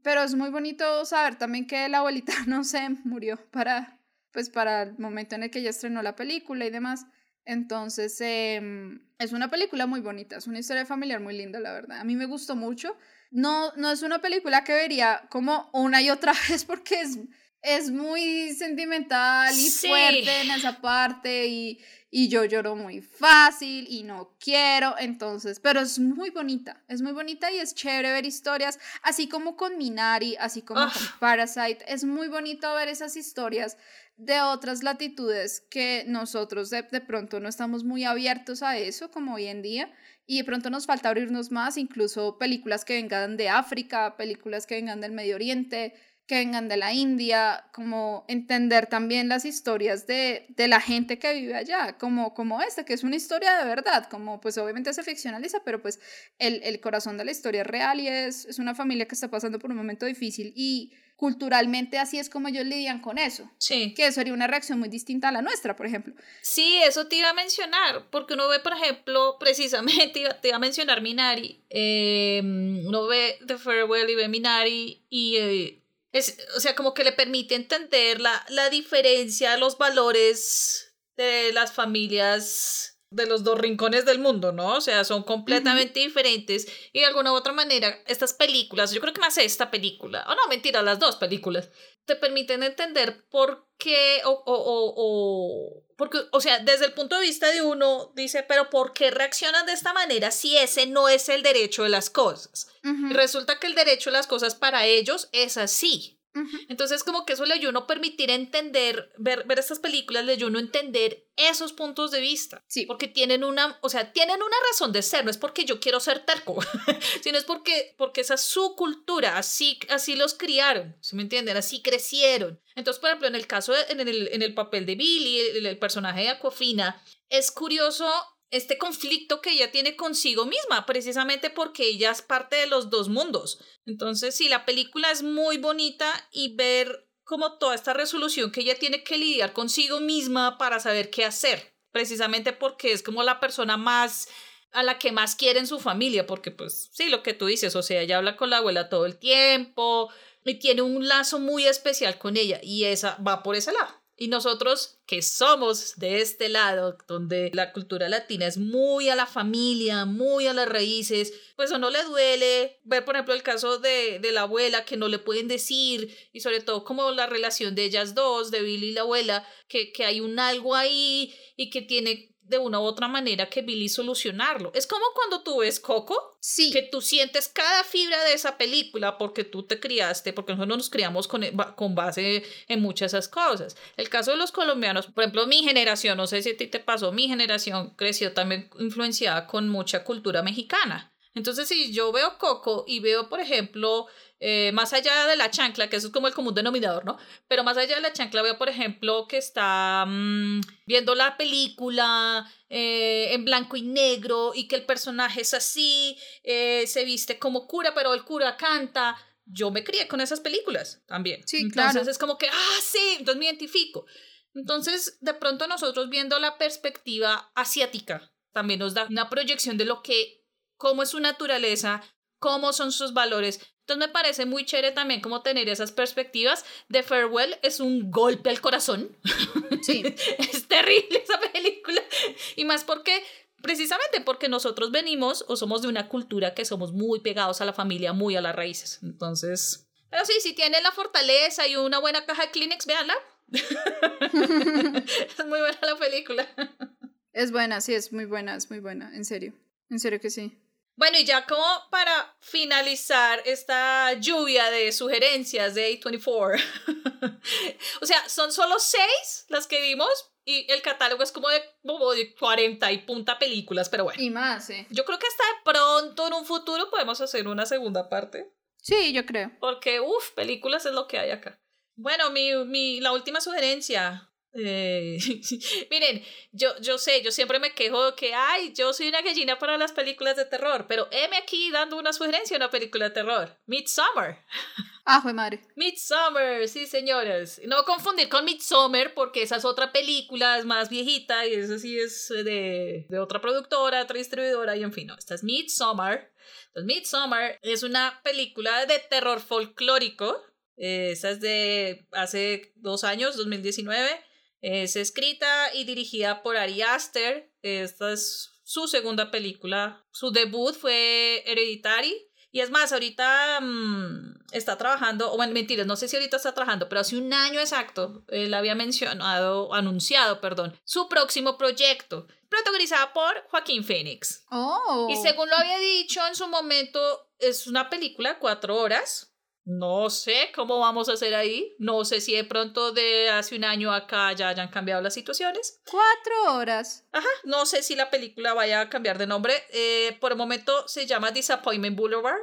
Pero es muy bonito saber también que la abuelita no se murió para, pues para el momento en el que ella estrenó la película y demás. Entonces em, es una película muy bonita, es una historia familiar muy linda, la verdad. A mí me gustó mucho. No, no es una película que vería como una y otra vez porque es, es muy sentimental y fuerte en esa parte y, y yo lloro muy fácil y no quiero, entonces, pero es muy bonita, es muy bonita y es chévere ver historias, así como con Minari, así como con Parasite, es muy bonito ver esas historias de otras latitudes que nosotros de, de pronto no estamos muy abiertos a eso como hoy en día y de pronto nos falta abrirnos más, incluso películas que vengan de África, películas que vengan del Medio Oriente, que vengan de la India, como entender también las historias de, de, la gente que vive allá, como, como esta, que es una historia de verdad, como pues obviamente se ficcionaliza, pero pues el, el corazón de la historia es real y es, es una familia que está pasando por un momento difícil y culturalmente así es como ellos lidian con eso. Sí. Que sería una reacción muy distinta a la nuestra, por ejemplo. Sí, eso te iba a mencionar, porque uno ve, por ejemplo, precisamente, te iba a mencionar Minari, eh, uno ve The Farewell y ve Minari y... Eh, es, o sea, como que le permite entender la, la diferencia, los valores de las familias de los dos rincones del mundo, ¿no? O sea, son completamente diferentes y de alguna u otra manera estas películas, yo creo que más esta película, o no, mentira, las dos películas, te permiten entender por qué o, o, o, porque, o sea, desde el punto de vista de uno dice, pero ¿por qué reaccionan de esta manera si ese no es el derecho de las cosas? Y resulta que el derecho de las cosas para ellos es así. Entonces, como que eso le ayuda a permitir entender, ver, ver estas películas, le ayuda a entender esos puntos de vista. Sí. Porque tienen una, o sea, tienen una razón de ser, no es porque yo quiero ser terco, sino es porque, porque esa es su cultura, así, así los criaron, ¿sí me entienden? Así crecieron. Entonces, por ejemplo, en el caso, en, el, en el papel de Billy, el, el personaje de Aquafina, es curioso este conflicto que ella tiene consigo misma, precisamente porque ella es parte de los dos mundos. Entonces, sí, la película es muy bonita y ver como toda esta resolución que ella tiene que lidiar consigo misma para saber qué hacer, precisamente porque es como la persona más a la que más quiere en su familia, porque pues sí, lo que tú dices, o sea, ella habla con la abuela todo el tiempo y tiene un lazo muy especial con ella y esa va por ese lado. Y nosotros que somos de este lado, donde la cultura latina es muy a la familia, muy a las raíces, pues o no le duele ver, por ejemplo, el caso de, de la abuela que no le pueden decir, y sobre todo como la relación de ellas dos, de Billy y la abuela, que, que hay un algo ahí y que tiene de una u otra manera que Billy solucionarlo. Es como cuando tú ves Coco, sí. que tú sientes cada fibra de esa película porque tú te criaste, porque nosotros nos criamos con, con base en muchas de esas cosas. El caso de los colombianos, por ejemplo, mi generación, no sé si a ti te pasó, mi generación creció también influenciada con mucha cultura mexicana. Entonces, si yo veo Coco y veo, por ejemplo, eh, más allá de la chancla, que eso es como el común denominador, ¿no? Pero más allá de la chancla veo, por ejemplo, que está mmm, viendo la película eh, en blanco y negro y que el personaje es así, eh, se viste como cura, pero el cura canta. Yo me crié con esas películas también. Sí, entonces claro. es como que, ah, sí, entonces me identifico. Entonces, de pronto nosotros viendo la perspectiva asiática, también nos da una proyección de lo que cómo es su naturaleza, cómo son sus valores. Entonces me parece muy chévere también como tener esas perspectivas. The Farewell es un golpe al corazón. Sí. es terrible esa película. Y más porque, precisamente porque nosotros venimos o somos de una cultura que somos muy pegados a la familia, muy a las raíces. Entonces, pero sí, si tienen la fortaleza y una buena caja de Kleenex, véanla. es muy buena la película. Es buena, sí, es muy buena, es muy buena, en serio. En serio que sí. Bueno, y ya como para finalizar esta lluvia de sugerencias de A24. o sea, son solo seis las que vimos y el catálogo es como de, como de 40 y punta películas, pero bueno. Y más, ¿eh? Yo creo que hasta de pronto en un futuro podemos hacer una segunda parte. Sí, yo creo. Porque, uff, películas es lo que hay acá. Bueno, mi, mi, la última sugerencia. Eh, miren, yo, yo sé, yo siempre me quejo de que, ay, yo soy una gallina para las películas de terror, pero heme aquí dando una sugerencia a una película de terror. Midsommar. Ah, fue madre. Midsommar, sí, señores. No confundir con Midsommar, porque esa es otra película, es más viejita y esa sí es de, de otra productora, otra distribuidora, y en fin, no, esta es Midsommar. Entonces, Midsommar es una película de terror folclórico. Eh, esa es de hace dos años, 2019. Es escrita y dirigida por Ari Aster. Esta es su segunda película. Su debut fue Hereditary. Y es más, ahorita mm, está trabajando, o bueno, mentiras, no sé si ahorita está trabajando, pero hace un año exacto, él había mencionado, anunciado, perdón, su próximo proyecto, protagonizada por Joaquín Phoenix. Oh. Y según lo había dicho en su momento, es una película, cuatro horas. No sé cómo vamos a hacer ahí. No sé si de pronto de hace un año acá ya hayan cambiado las situaciones. Cuatro horas. Ajá, no sé si la película vaya a cambiar de nombre. Eh, por el momento se llama Disappointment Boulevard.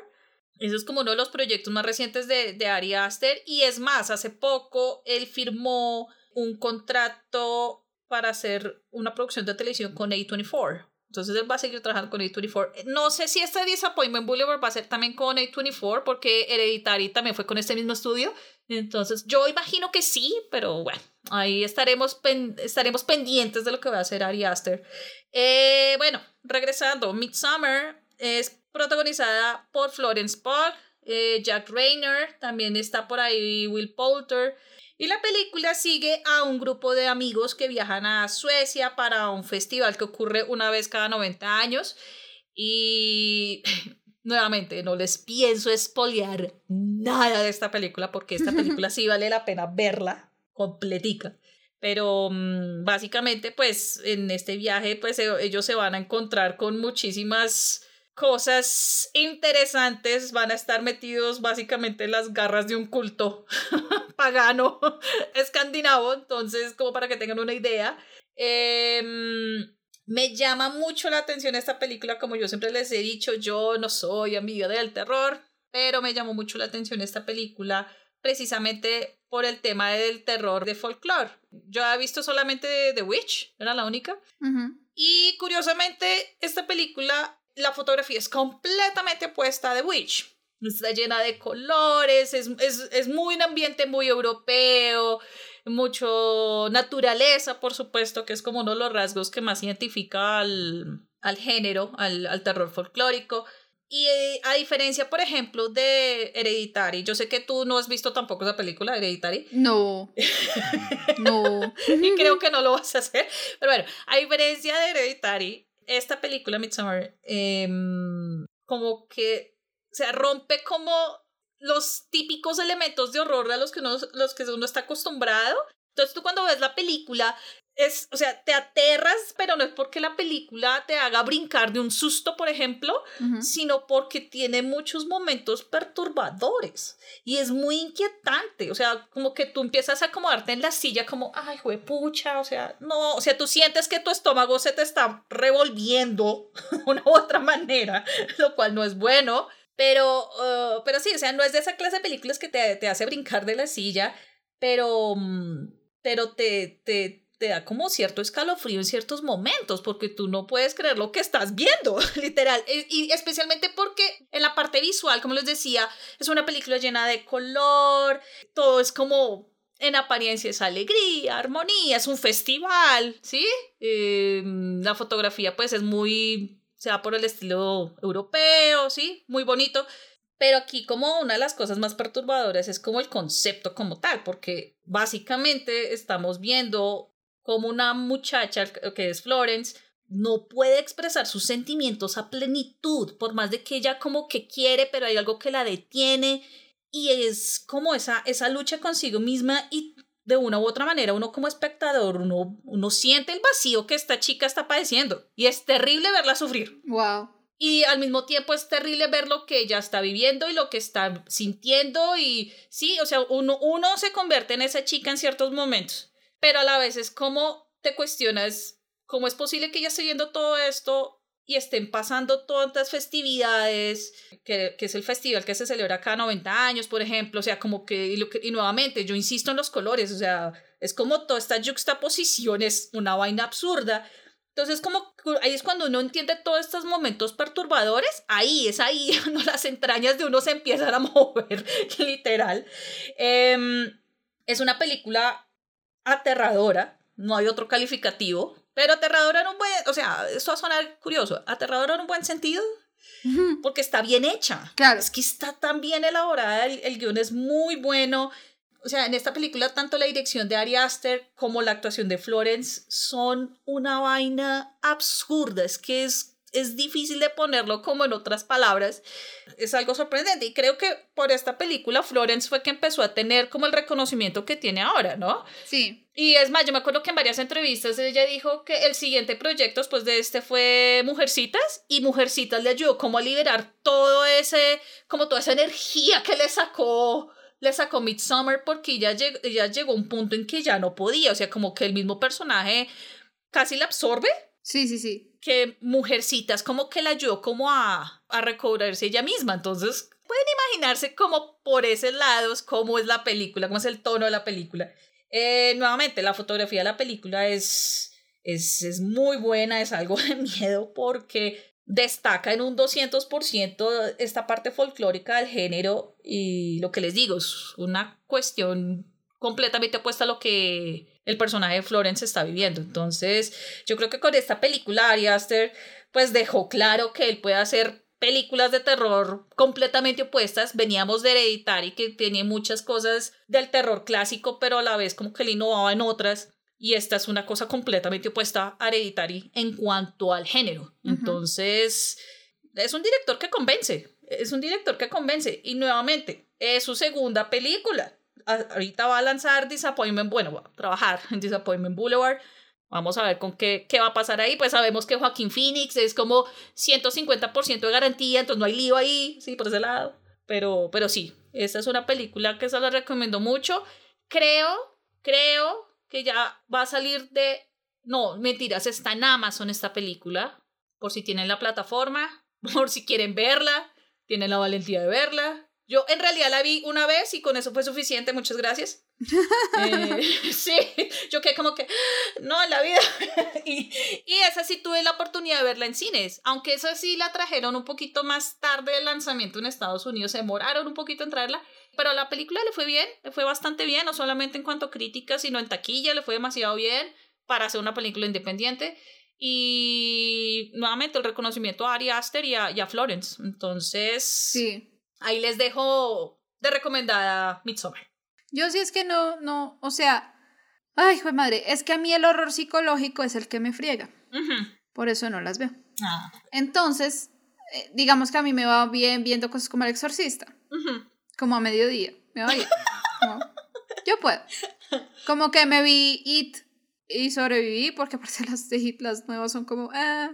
Eso es como uno de los proyectos más recientes de, de Ari Aster. Y es más, hace poco él firmó un contrato para hacer una producción de televisión con A24. Entonces él va a seguir trabajando con A24. No sé si este Disappointment Boulevard va a ser también con A24 porque Hereditary también fue con este mismo estudio. Entonces yo imagino que sí, pero bueno, ahí estaremos, pen estaremos pendientes de lo que va a hacer Ari Aster. Eh, bueno, regresando, Midsummer es protagonizada por Florence Pugh, eh, Jack Rayner, también está por ahí Will Poulter. Y la película sigue a un grupo de amigos que viajan a Suecia para un festival que ocurre una vez cada 90 años. Y nuevamente, no les pienso espolear nada de esta película porque esta película sí vale la pena verla completica. Pero mm, básicamente, pues en este viaje, pues e, ellos se van a encontrar con muchísimas cosas interesantes. Van a estar metidos básicamente en las garras de un culto pagano escandinavo. Entonces, como para que tengan una idea. Em, me llama mucho la atención esta película, como yo siempre les he dicho, yo no soy amiga del terror, pero me llamó mucho la atención esta película precisamente por el tema del terror de folklore. Yo he visto solamente The Witch, era la única. Y curiosamente, esta película, la fotografía es completamente opuesta The Witch. Está llena de colores, es, es, es muy un ambiente muy europeo, mucho naturaleza, por supuesto, que es como uno de los rasgos que más identifica al, al género, al, al terror folclórico. Y eh, a diferencia, por ejemplo, de Hereditary, yo sé que tú no has visto tampoco esa película, Hereditary. No. no. y creo que no lo vas a hacer. Pero bueno, a diferencia de Hereditary, esta película, Midsommar, eh, como que se rompe como los típicos elementos de horror a los que uno, los que uno está acostumbrado. Entonces tú cuando ves la película, es, o sea, te aterras, pero no es porque la película te haga brincar de un susto, por ejemplo, sino porque tiene muchos momentos perturbadores y es muy inquietante, o sea, como que tú empiezas a acomodarte en la silla como, ay, pucha, o sea, no, o sea, tú sientes que tu estómago se te está revolviendo de una u otra manera, lo cual no es bueno. Pero, uh, pero sí, o sea, no es de esa clase de películas que te, te hace brincar de la silla, pero, mm, pero te, te, te da como cierto escalofrío en ciertos momentos, porque tú no puedes creer lo que estás viendo, literal. Y especialmente porque en la parte visual, como les decía, es una película llena de color, todo es como en apariencia es alegría, armonía, es un festival, ¿sí? Eh, la fotografía pues es muy sea por el estilo europeo, ¿sí? Muy bonito. Pero aquí como una de las cosas más perturbadoras es como el concepto como tal, porque básicamente estamos viendo como una muchacha que es Florence no puede expresar sus sentimientos a plenitud, por más de que ella como que quiere, pero hay algo que la detiene y es como esa, esa lucha consigo misma y de una u otra manera, uno como espectador, uno, uno siente el vacío que esta chica está padeciendo y es terrible verla sufrir. Wow. Y al mismo tiempo es terrible ver lo que ella está viviendo y lo que está sintiendo y sí, o sea, uno, uno se convierte en esa chica en ciertos momentos, pero a la vez es como te cuestionas cómo es posible que ella esté viendo todo esto y estén pasando tantas festividades, que, que, es el festival que se celebra cada 90 años, por ejemplo, o sea, como que y, lo que, y nuevamente, yo insisto en los colores, o sea, es como toda esta juxtaposición, es una vaina absurda. Entonces, como ahí es cuando uno entiende todos estos momentos perturbadores, ahí es ahí cuando las entrañas de uno se empiezan a mover, literal. Eh, es una película aterradora, no hay otro calificativo. Pero aterrador en un buen, o sea, esto va a sonar curioso, aterrador en un buen sentido, porque está bien hecha. Claro. Es que está tan bien elaborada, el, el guion es muy bueno. O sea, en esta película tanto la dirección de Ari Aster como la actuación de Florence son una vaina absurda, es que es es difícil de ponerlo como en otras palabras. Es algo sorprendente y creo que por esta película Florence fue que empezó a tener como el reconocimiento que tiene ahora, ¿no? Sí. Y es más, yo me acuerdo que en varias entrevistas ella dijo que el siguiente proyecto después de este fue Mujercitas y Mujercitas le ayudó como a liberar todo ese, como toda esa energía que le sacó le sacó Midsommar porque ya llegó, ya llegó un punto en que ya no podía, o sea, como que el mismo personaje casi la absorbe. Sí, sí, sí. Que Mujercitas como que la ayudó como a, a recobrarse ella misma, entonces pueden imaginarse como por ese lado cómo es la película, cómo es el tono de la película. Eh, nuevamente, la fotografía de la película es, es, es muy buena, es algo de miedo porque destaca en un 200% esta parte folclórica del género y lo que les digo, es una cuestión completamente opuesta a lo que el personaje de Florence está viviendo. Entonces, yo creo que con esta película Ari Aster pues dejó claro que él puede hacer películas de terror completamente opuestas. Veníamos de Hereditary que tiene muchas cosas del terror clásico, pero a la vez como que le innovaba en otras. Y esta es una cosa completamente opuesta a Hereditary en cuanto al género. Entonces, es un director que convence. Es un director que convence. Y nuevamente, es su segunda película. Ahorita va a lanzar Disappointment, bueno, va a trabajar en Disappointment Boulevard. Vamos a ver con qué, qué va a pasar ahí. Pues sabemos que Joaquín Phoenix es como 150% de garantía, entonces no hay lío ahí, sí, por ese lado. Pero, pero sí, esta es una película que se la recomiendo mucho. Creo, creo que ya va a salir de... No, mentiras, está en Amazon esta película, por si tienen la plataforma, por si quieren verla, tienen la valentía de verla. Yo en realidad la vi una vez y con eso fue suficiente, muchas gracias. Eh, sí, yo quedé como que, no, en la vida. y, y esa sí tuve la oportunidad de verla en cines, aunque esa sí la trajeron un poquito más tarde del lanzamiento en Estados Unidos, se demoraron un poquito en traerla, pero a la película le fue bien, le fue bastante bien, no solamente en cuanto a críticas, sino en taquilla, le fue demasiado bien para hacer una película independiente. Y nuevamente el reconocimiento a Ari Aster y a, y a Florence. Entonces, Sí. ahí les dejo de recomendada Midsommar. Yo sí es que no, no, o sea, ay, hijo de madre, es que a mí el horror psicológico es el que me friega. Por eso no las veo. Ah, Entonces, eh, digamos que a mí me va bien viendo cosas como El Exorcista, como a mediodía. Me va bien. Como, yo puedo. Como que me vi It y sobreviví, porque aparte las de It, las nuevas son como, ah,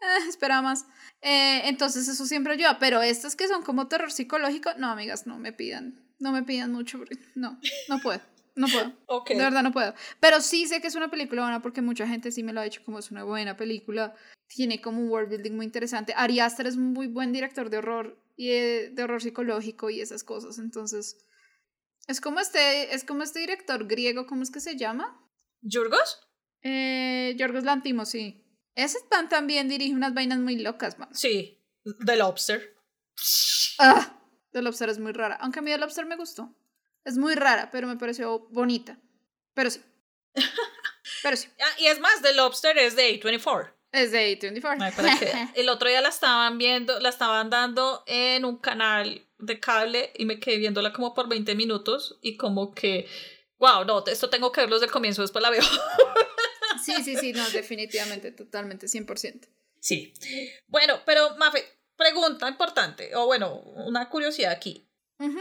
ah, espera más. Eh, entonces eso siempre ayuda, pero estas que son como terror psicológico, no, amigas, no me pidan, no me pidan mucho, porque no, no puedo, no puedo. De verdad no puedo. Pero sí sé que es una película buena porque mucha gente sí me lo ha dicho como es una buena película. Tiene como un world building muy interesante. Ari Aster es un muy buen director de horror y de, de horror psicológico y esas cosas. Entonces, es como este, es como este director griego, ¿cómo es que se llama? ¿Yurgos? Eh, Yorgos Lantimos, sí. Ese tan también dirige unas vainas muy locas, man. Sí. The Lobster. Ah, The Lobster es muy rara. Aunque a mí The Lobster me gustó. Es muy rara, pero me pareció bonita. Pero sí. Pero sí. Ah, y es más, The Lobster es de A24. Es de A24. Ay, para que- el otro día la estaban viendo, la estaban dando en un canal de cable y me quedé viéndola como por 20 minutos y como que, wow, no, esto tengo que verlo desde el comienzo, después la veo. Sí, sí, sí, no, definitivamente, totalmente, 100%. Sí. Bueno, pero Mafe, pregunta importante, o bueno, una curiosidad aquí. Ujú.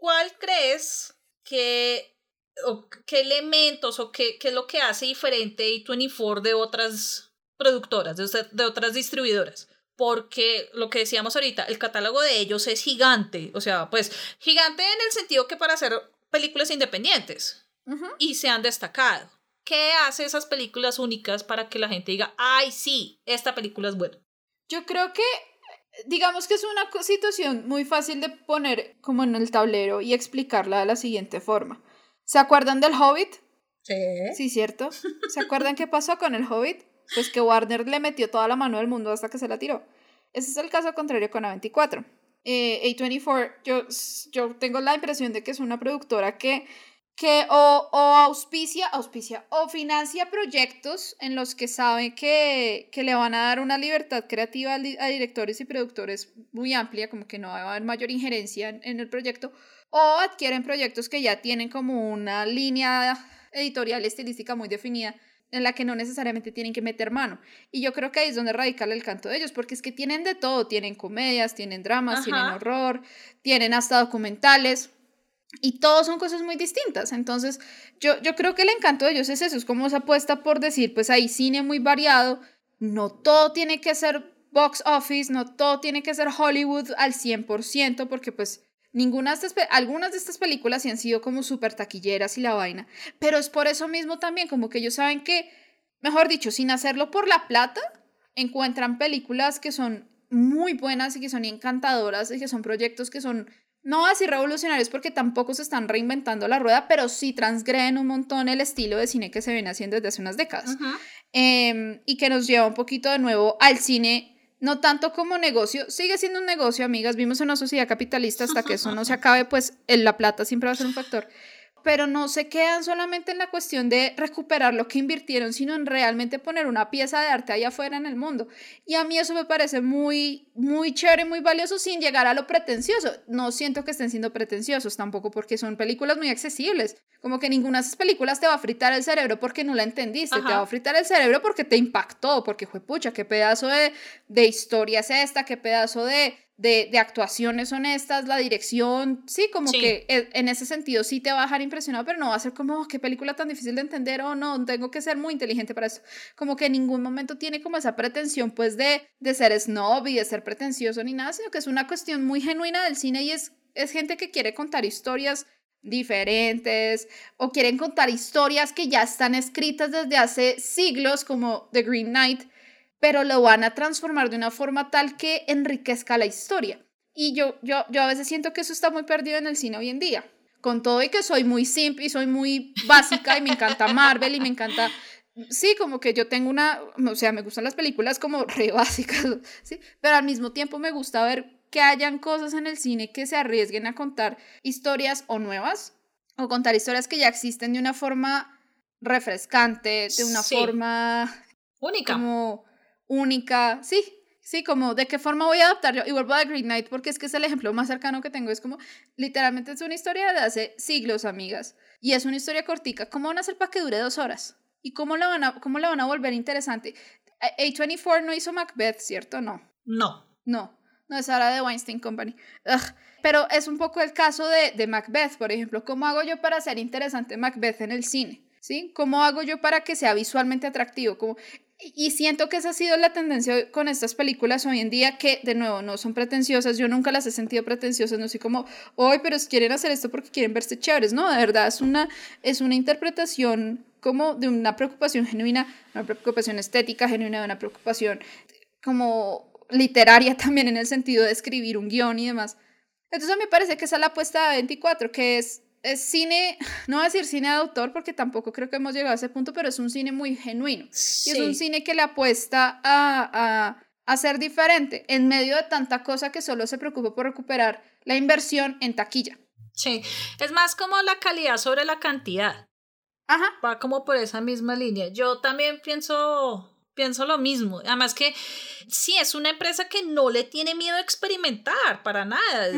¿Cuál crees que, o qué elementos o qué, qué es lo que hace diferente A24 de otras productoras, de, de otras distribuidoras? Porque lo que decíamos ahorita, el catálogo de ellos es gigante, o sea, pues gigante en el sentido que para hacer películas independientes Ujú. y se han destacado. ¿Qué hace esas películas únicas para que la gente diga, ay, sí, esta película es buena? Yo creo que, digamos que es una situación muy fácil de poner como en el tablero y explicarla de la siguiente forma. ¿Se acuerdan del Hobbit? Sí. Sí, ¿cierto? ¿Se acuerdan qué pasó con el Hobbit? Pues que Warner le metió toda la mano del mundo hasta que se la tiró. Ese es el caso contrario con A24. Eh, A24, yo, yo tengo la impresión de que es una productora que, que o, o auspicia, auspicia, o financia proyectos en los que sabe que, que le van a dar una libertad creativa a, di- a directores y productores muy amplia, como que no va a haber mayor injerencia en- en el proyecto, o adquieren proyectos que ya tienen como una línea editorial estilística muy definida en la que no necesariamente tienen que meter mano. Y yo creo que ahí es donde radica el canto de ellos, porque es que tienen de todo, tienen comedias, tienen dramas, tienen horror, tienen hasta documentales. Y todos son cosas muy distintas. Entonces, yo, yo creo que el encanto de ellos es eso, es como esa apuesta por decir, pues hay cine muy variado, no todo tiene que ser box office, no todo tiene que ser Hollywood al 100%, porque pues ninguna de estas, algunas de estas películas sí han sido como súper taquilleras y la vaina, pero es por eso mismo también, como que ellos saben que, mejor dicho, sin hacerlo por la plata, encuentran películas que son muy buenas y que son encantadoras y que son proyectos que son no así revolucionarios porque tampoco se están reinventando la rueda, pero sí transgreden un montón el estilo de cine que se viene haciendo desde hace unas décadas. Em, y que nos lleva un poquito de nuevo al cine no tanto como negocio, sigue siendo un negocio, amigas, vimos en una sociedad capitalista hasta que eso no se acabe, pues la plata siempre va a ser un factor, pero no se quedan solamente en la cuestión de recuperar lo que invirtieron, sino en realmente poner una pieza de arte allá afuera en el mundo. Y a mí eso me parece muy, muy chévere, muy valioso sin llegar a lo pretencioso. No siento que estén siendo pretenciosos tampoco porque son películas muy accesibles. Como que ninguna de esas películas te va a fritar el cerebro porque no la entendiste, te va a fritar el cerebro porque te impactó, porque fue pucha, qué pedazo de, de historia es esta, qué pedazo de de, de, actuaciones honestas, la dirección, sí, como que e, en ese sentido sí te va a dejar impresionado, pero no va a ser como, oh, qué película tan difícil de entender o no, tengo que ser muy inteligente para eso. Como que en ningún momento tiene como esa pretensión pues de, de ser snob y de ser pretencioso ni nada, sino que es una cuestión muy genuina del cine y es, es gente que quiere contar historias diferentes o quieren contar historias que ya están escritas desde hace siglos como The Green Knight pero lo van a transformar de una forma tal que enriquezca la historia. Y yo, yo, yo a veces siento que eso está muy perdido en el cine hoy en día. Con todo y que soy muy simple y soy muy básica y me encanta Marvel y me encanta... Sí, como que yo tengo una, o sea, me gustan las películas como re básicas, ¿sí? Pero al mismo tiempo me gusta ver que hayan cosas en el cine que se arriesguen a contar historias o nuevas o contar historias que ya existen de una forma refrescante, de una forma única. Como única, sí, sí, como de qué forma voy a adaptar yo. Y vuelvo a Green Knight porque es que es el ejemplo más cercano que tengo. Es como, literalmente es una historia de hace siglos, amigas. Y es una historia cortica. ¿Cómo van a hacer para que dure dos horas? ¿Y cómo la van a, cómo la van a volver interesante? A24 no hizo Macbeth, ¿cierto? No. No. No. No, es ahora de Weinstein Company. Pero es un poco el caso de, de Macbeth, por ejemplo. ¿Cómo hago yo para hacer interesante Macbeth en el cine? ¿Sí? ¿Cómo hago yo para que sea visualmente atractivo? Como y siento que esa ha sido la tendencia con estas películas hoy en día, que de nuevo no son pretenciosas, yo nunca las he sentido pretenciosas, no sé como, hoy, pero quieren hacer esto porque quieren verse chéveres, no, de verdad es una, es una interpretación como de una preocupación genuina, una preocupación estética genuina, una preocupación como literaria también en el sentido de escribir un guion y demás. Entonces a me parece que esa es la apuesta de 24, que es es cine, no voy a decir cine de autor porque tampoco creo que hemos llegado a ese punto, pero es un cine muy genuino. Y es un cine que le apuesta a, a, ser diferente en medio de tanta cosa que solo se preocupa por recuperar la inversión en taquilla. Sí, es más como la calidad sobre la cantidad. Ajá. Va como por esa misma línea. Yo también pienso pienso lo mismo. Además que sí, es una empresa que no le tiene miedo a experimentar para nada.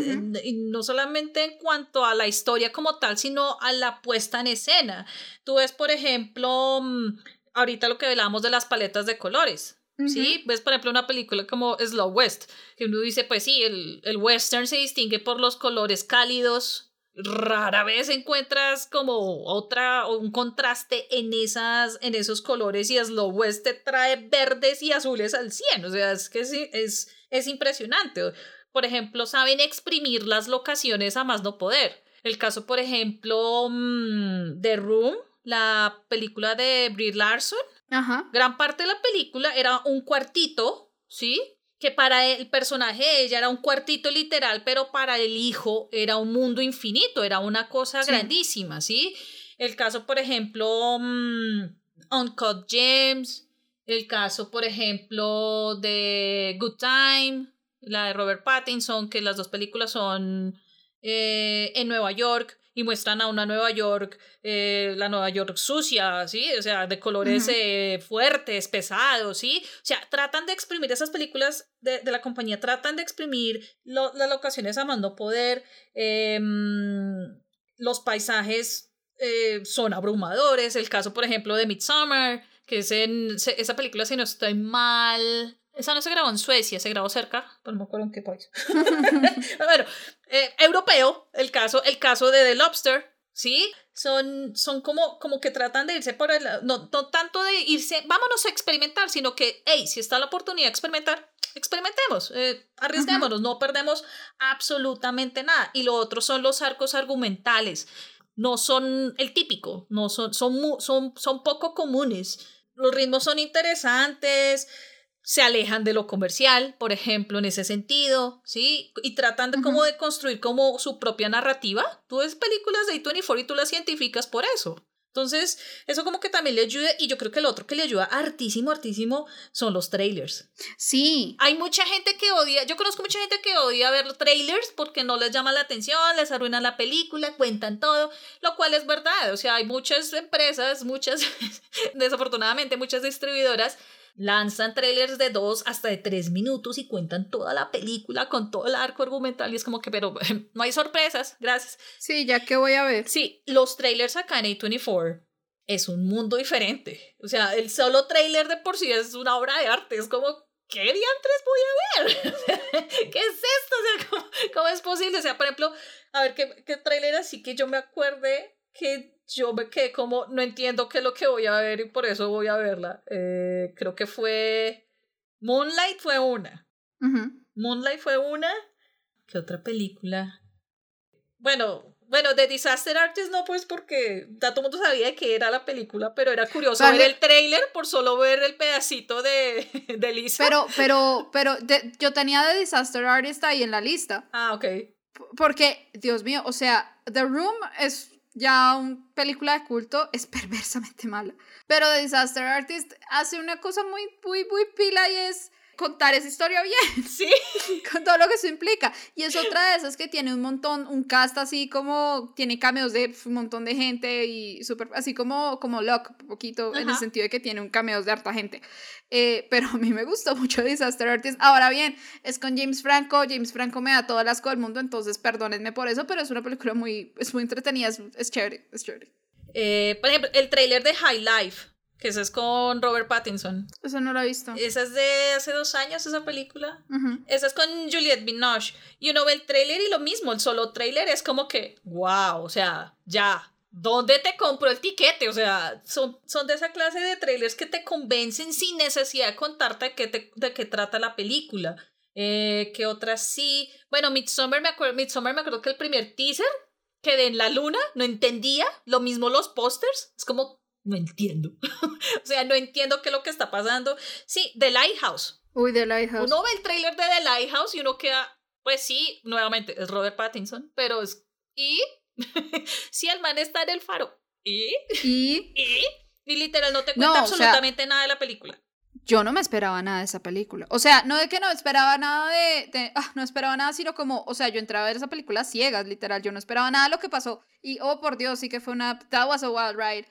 Y no solamente en cuanto a la historia como tal, sino a la puesta en escena. Tú ves, por ejemplo, mm, ahorita lo que hablábamos de las paletas de colores. Sí, ves por ejemplo una película como Slow West, que uno dice, pues sí, el, el western se distingue por los colores cálidos, rara vez encuentras como otra un contraste en esas en esos colores y Slow West te trae verdes y azules al 100, o sea, es que es, es, es impresionante. Por ejemplo, saben exprimir las locaciones a más no poder. El caso, por ejemplo, mm, de Room, la película de Brie Larson. Ajá. Gran parte de la película era un cuartito, ¿sí? Que para el personaje de ella era un cuartito literal, pero para el hijo era un mundo infinito, era una cosa grandísima, ¿sí? El caso, por ejemplo, um, Uncut James, el caso, por ejemplo, de Good Time, la de Robert Pattinson, que las dos películas son eh, en Nueva York y muestran a una Nueva York, eh, la Nueva York sucia, ¿sí? O sea, de colores eh, fuertes, pesados, ¿sí? O sea, tratan de exprimir esas películas de, de la compañía, tratan de exprimir las locaciones a más no poder, em, los paisajes eh, son abrumadores, el caso, por ejemplo, de Midsommar, que es en esa película, si no estoy mal, esa no se grabó en Suecia, se grabó cerca, pero no me acuerdo en qué país. bueno, eh, europeo, el caso, el caso de The Lobster, ¿sí? Son, son como, como que tratan de irse por el... No, no tanto de irse, vámonos a experimentar, sino que, hey, si está la oportunidad de experimentar, experimentemos, eh, arriesguémonos, no perdemos absolutamente nada. Y lo otro son los arcos argumentales. No son el típico, no son, son, son, son poco comunes. Los ritmos son interesantes, se alejan de lo comercial, por ejemplo, en ese sentido, ¿sí? Y tratan de, como de construir como su propia narrativa. Tú ves películas de A24 y tú las científicas por eso. Entonces, eso como que también le ayuda y yo creo que el otro que le ayuda hartísimo, hartísimo son los trailers. Sí. Hay mucha gente que odia, yo conozco mucha gente que odia ver los trailers porque no les llama la atención, les arruinan la película, cuentan todo, lo cual es verdad. O sea, hay muchas empresas, muchas, desafortunadamente, muchas distribuidoras lanzan trailers de dos hasta de tres minutos y cuentan toda la película con todo el arco argumental y es como que, pero no hay sorpresas, gracias. Sí, ya que voy a ver. Sí, los trailers acá en A24 es un mundo diferente. O sea, el solo trailer de por sí es una obra de arte, es como, ¿qué diantres voy a ver? ¿Qué es esto? O sea, ¿cómo, ¿cómo, es posible? O sea, por ejemplo, a ver, ¿qué, qué trailer así que yo me acuerde que yo me quedé como, no entiendo qué es lo que voy a ver y por eso voy a verla. Eh, creo que fue Moonlight fue una. Moonlight fue una. ¿Qué otra película? Bueno, bueno, de Disaster Artist no, pues porque todo el mundo sabía que era la película, pero era curioso ver el trailer por solo ver el pedacito de, de Lisa. Pero, pero, pero yo tenía de Disaster Artist ahí en la lista. Ah, ok. Porque, Dios mío, o sea, The Room es ya una película de culto es perversamente mala. Pero The Disaster Artist hace una cosa muy, muy, muy pila y es contar esa historia bien. Sí. Con todo lo que eso implica. Y es otra de esas que tiene un montón, un cast así como, tiene cameos de un montón de gente y súper, así como, como Locke, un poquito, en el sentido de que tiene un cameos de harta gente. Eh, pero a mí me gustó mucho Disaster Artist. Ahora bien, es con James Franco. James Franco me da todo el asco del mundo, entonces perdónenme por eso, pero es una película muy, es muy entretenida, es, es chévere, es chévere. Eh, por ejemplo, el trailer de High Life que esa es con Robert Pattinson. Esa no la he visto. Esa es de hace dos años, esa película. Esa es con Juliette Binoche. Y uno ve el trailer y lo mismo, el solo trailer es como que, wow, o sea, ya. ¿Dónde te compro el tiquete? O sea, son, son de esa clase de trailers que te convencen sin necesidad de contarte de qué, te, de qué trata la película. Eh, ¿Qué otras sí? Bueno, Midsommar me, acuerdo, Midsommar me acuerdo que el primer teaser que de en la luna no entendía. Lo mismo los pósters. Es como, no entiendo. o sea, no entiendo qué es lo que está pasando. Sí, The Lighthouse. Uy, The Lighthouse. Uno ve el tráiler de The Lighthouse y uno queda, pues sí, nuevamente, es Robert Pattinson, pero es... ¿Y? sí, el man está en el faro. ¿Y? ¿Y? ¿Y? Y literal no te cuenta absolutamente nada de la película. Yo no me esperaba nada de esa película. O sea, no de que no esperaba nada de... ah, no esperaba nada, sino como, o sea, yo entraba a ver esa película ciegas, literal. Yo no esperaba nada de lo que pasó. Y, oh, por Dios, sí que fue una... That was a wild ride.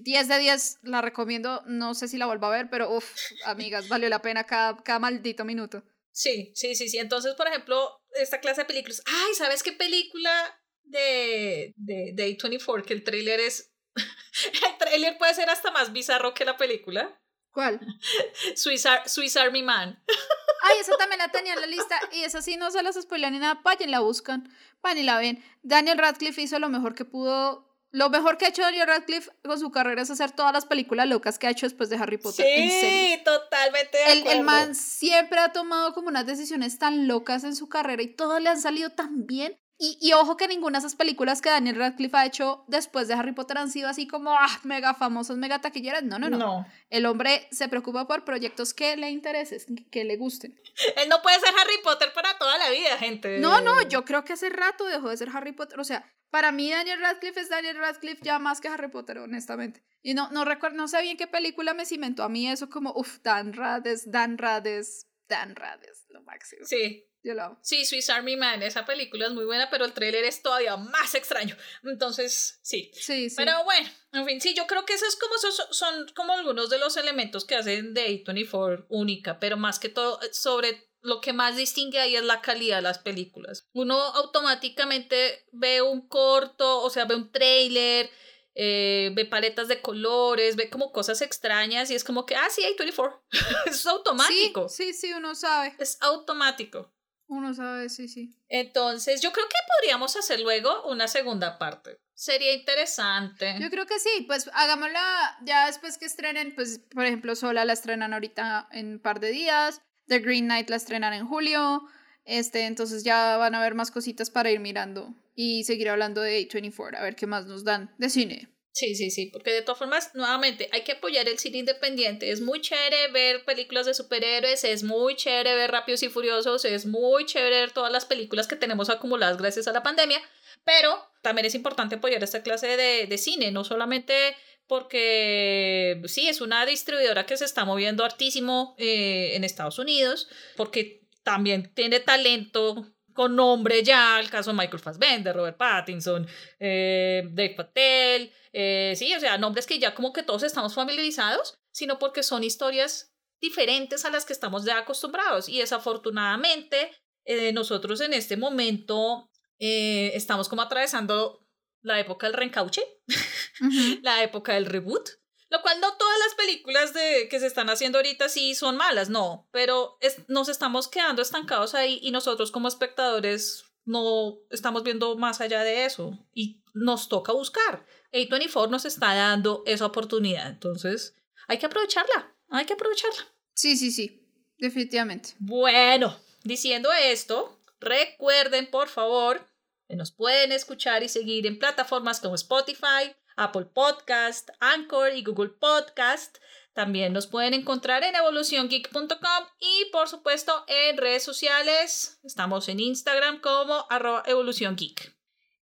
10 de 10 la recomiendo, no sé si la vuelvo a ver, pero uff, amigas, valió la pena cada, cada maldito minuto. Sí, sí, sí, sí. Entonces, por ejemplo, esta clase de películas. Ay, ¿sabes qué película de, de, de A24? Que el tráiler es... el tráiler puede ser hasta más bizarro que la película. ¿Cuál? Swiss, Swiss Army Man. Ay, esa también la tenía en la lista. Y esa sí no se las spoilan ni nada. Vayan, la buscan. Van y la ven. Daniel Radcliffe hizo lo mejor que pudo lo mejor que ha hecho Daniel Radcliffe con su carrera es hacer todas las películas locas que ha hecho después de Harry Potter. Sí, totalmente. De el, el, man siempre ha tomado como unas decisiones tan locas en su carrera y todas le han salido tan bien. Y, y, ojo que ninguna de esas películas que Daniel Radcliffe ha hecho después de Harry Potter han sido así como ah, mega famosas, mega taquilleras. No, no, no, no. El hombre se preocupa por proyectos que le interesen, que le gusten. Él no puede ser Harry Potter para toda la vida, gente. No, no, yo creo que hace rato dejó de ser Harry Potter. O sea, para mí Daniel Radcliffe es Daniel Radcliffe ya más que Harry Potter, honestamente. Y no, no recuerdo, no sé bien qué película me cimentó a mí eso como, uff, Dan Rades, Dan Rades, Dan Rades, lo máximo. Sí. Yo lo amo. Sí, Swiss Army Man, esa película es muy buena, pero el tráiler es todavía más extraño. Entonces, sí. Sí, sí. Pero bueno, en fin, sí, yo creo que esos como son, son como algunos de los elementos que hacen de A24 única, pero más que todo sobre lo que más distingue ahí es la calidad de las películas. Uno automáticamente ve un corto, o sea, ve un trailer eh, ve paletas de colores, ve como cosas extrañas y es como que, ah, sí, hay 24. es automático. Sí, sí, sí, uno sabe. Es automático. Uno sabe, sí, sí. Entonces, yo creo que podríamos hacer luego una segunda parte. Sería interesante. Yo creo que sí, pues hagámosla ya después que estrenen, pues por ejemplo, Sola la estrenan ahorita en un par de días, The Green Knight la estrenan en julio, este, entonces ya van a haber más cositas para ir mirando y seguir hablando de A24, a ver qué más nos dan de cine. Sí, sí, sí, porque de todas formas, nuevamente, hay que apoyar el cine independiente. Es muy chévere ver películas de superhéroes, es muy chévere ver Rápidos y Furiosos, es muy chévere ver todas las películas que tenemos acumuladas gracias a la pandemia, pero también es importante apoyar esta clase de, de cine, no solamente porque sí, es una distribuidora que se está moviendo hartísimo eh, en Estados Unidos, porque también tiene talento con nombre ya, el caso de Michael Fassbender, Robert Pattinson, eh, Dave Patel, eh, sí, o sea, nombres que ya como que todos estamos familiarizados, sino porque son historias diferentes a las que estamos ya acostumbrados. Y desafortunadamente, eh, nosotros en este momento estamos como atravesando la época del reencauche, la época del reboot, lo cual no todas las películas de, que se están haciendo ahorita sí son malas, no, pero nos estamos quedando estancados ahí y nosotros como espectadores no estamos viendo más allá de eso y nos toca buscar. A24 nos está dando esa oportunidad, entonces hay que aprovecharla, hay que aprovecharla. Sí, sí, sí, definitivamente. Bueno, diciendo esto, recuerden por favor que nos pueden escuchar y seguir en plataformas como Spotify, Apple Podcast, Anchor y Google Podcast. También nos pueden encontrar en evoluciongeek.com y por supuesto en redes sociales. Estamos en Instagram como arroba evoluciongeek.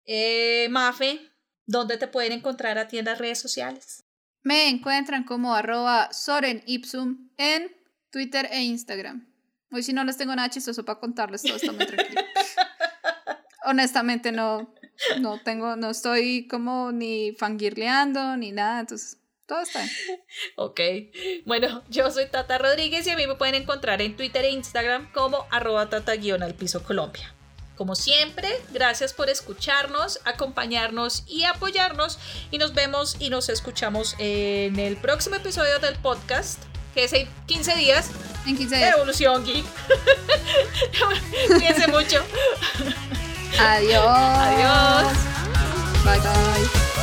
Eh, Mafe, ¿dónde te pueden encontrar a ti en las redes sociales? Me encuentran como arroba Soren Ipsum en Twitter e Instagram. Hoy si no les tengo nada chistoso para contarles, todo está muy tranquilo. Honestamente no, no tengo, no estoy como ni fangirleando ni nada, entonces todo está. Ok, bueno, yo soy Tata Rodríguez y a mí me pueden encontrar en Twitter e Instagram como arroba tata al piso Colombia. Como siempre, gracias por escucharnos, acompañarnos y apoyarnos y nos vemos y nos escuchamos en el próximo episodio del podcast que es en 15 días. En 15 días. Evolución Geek. Cuídense mucho. Adiós. Adiós. Bye bye.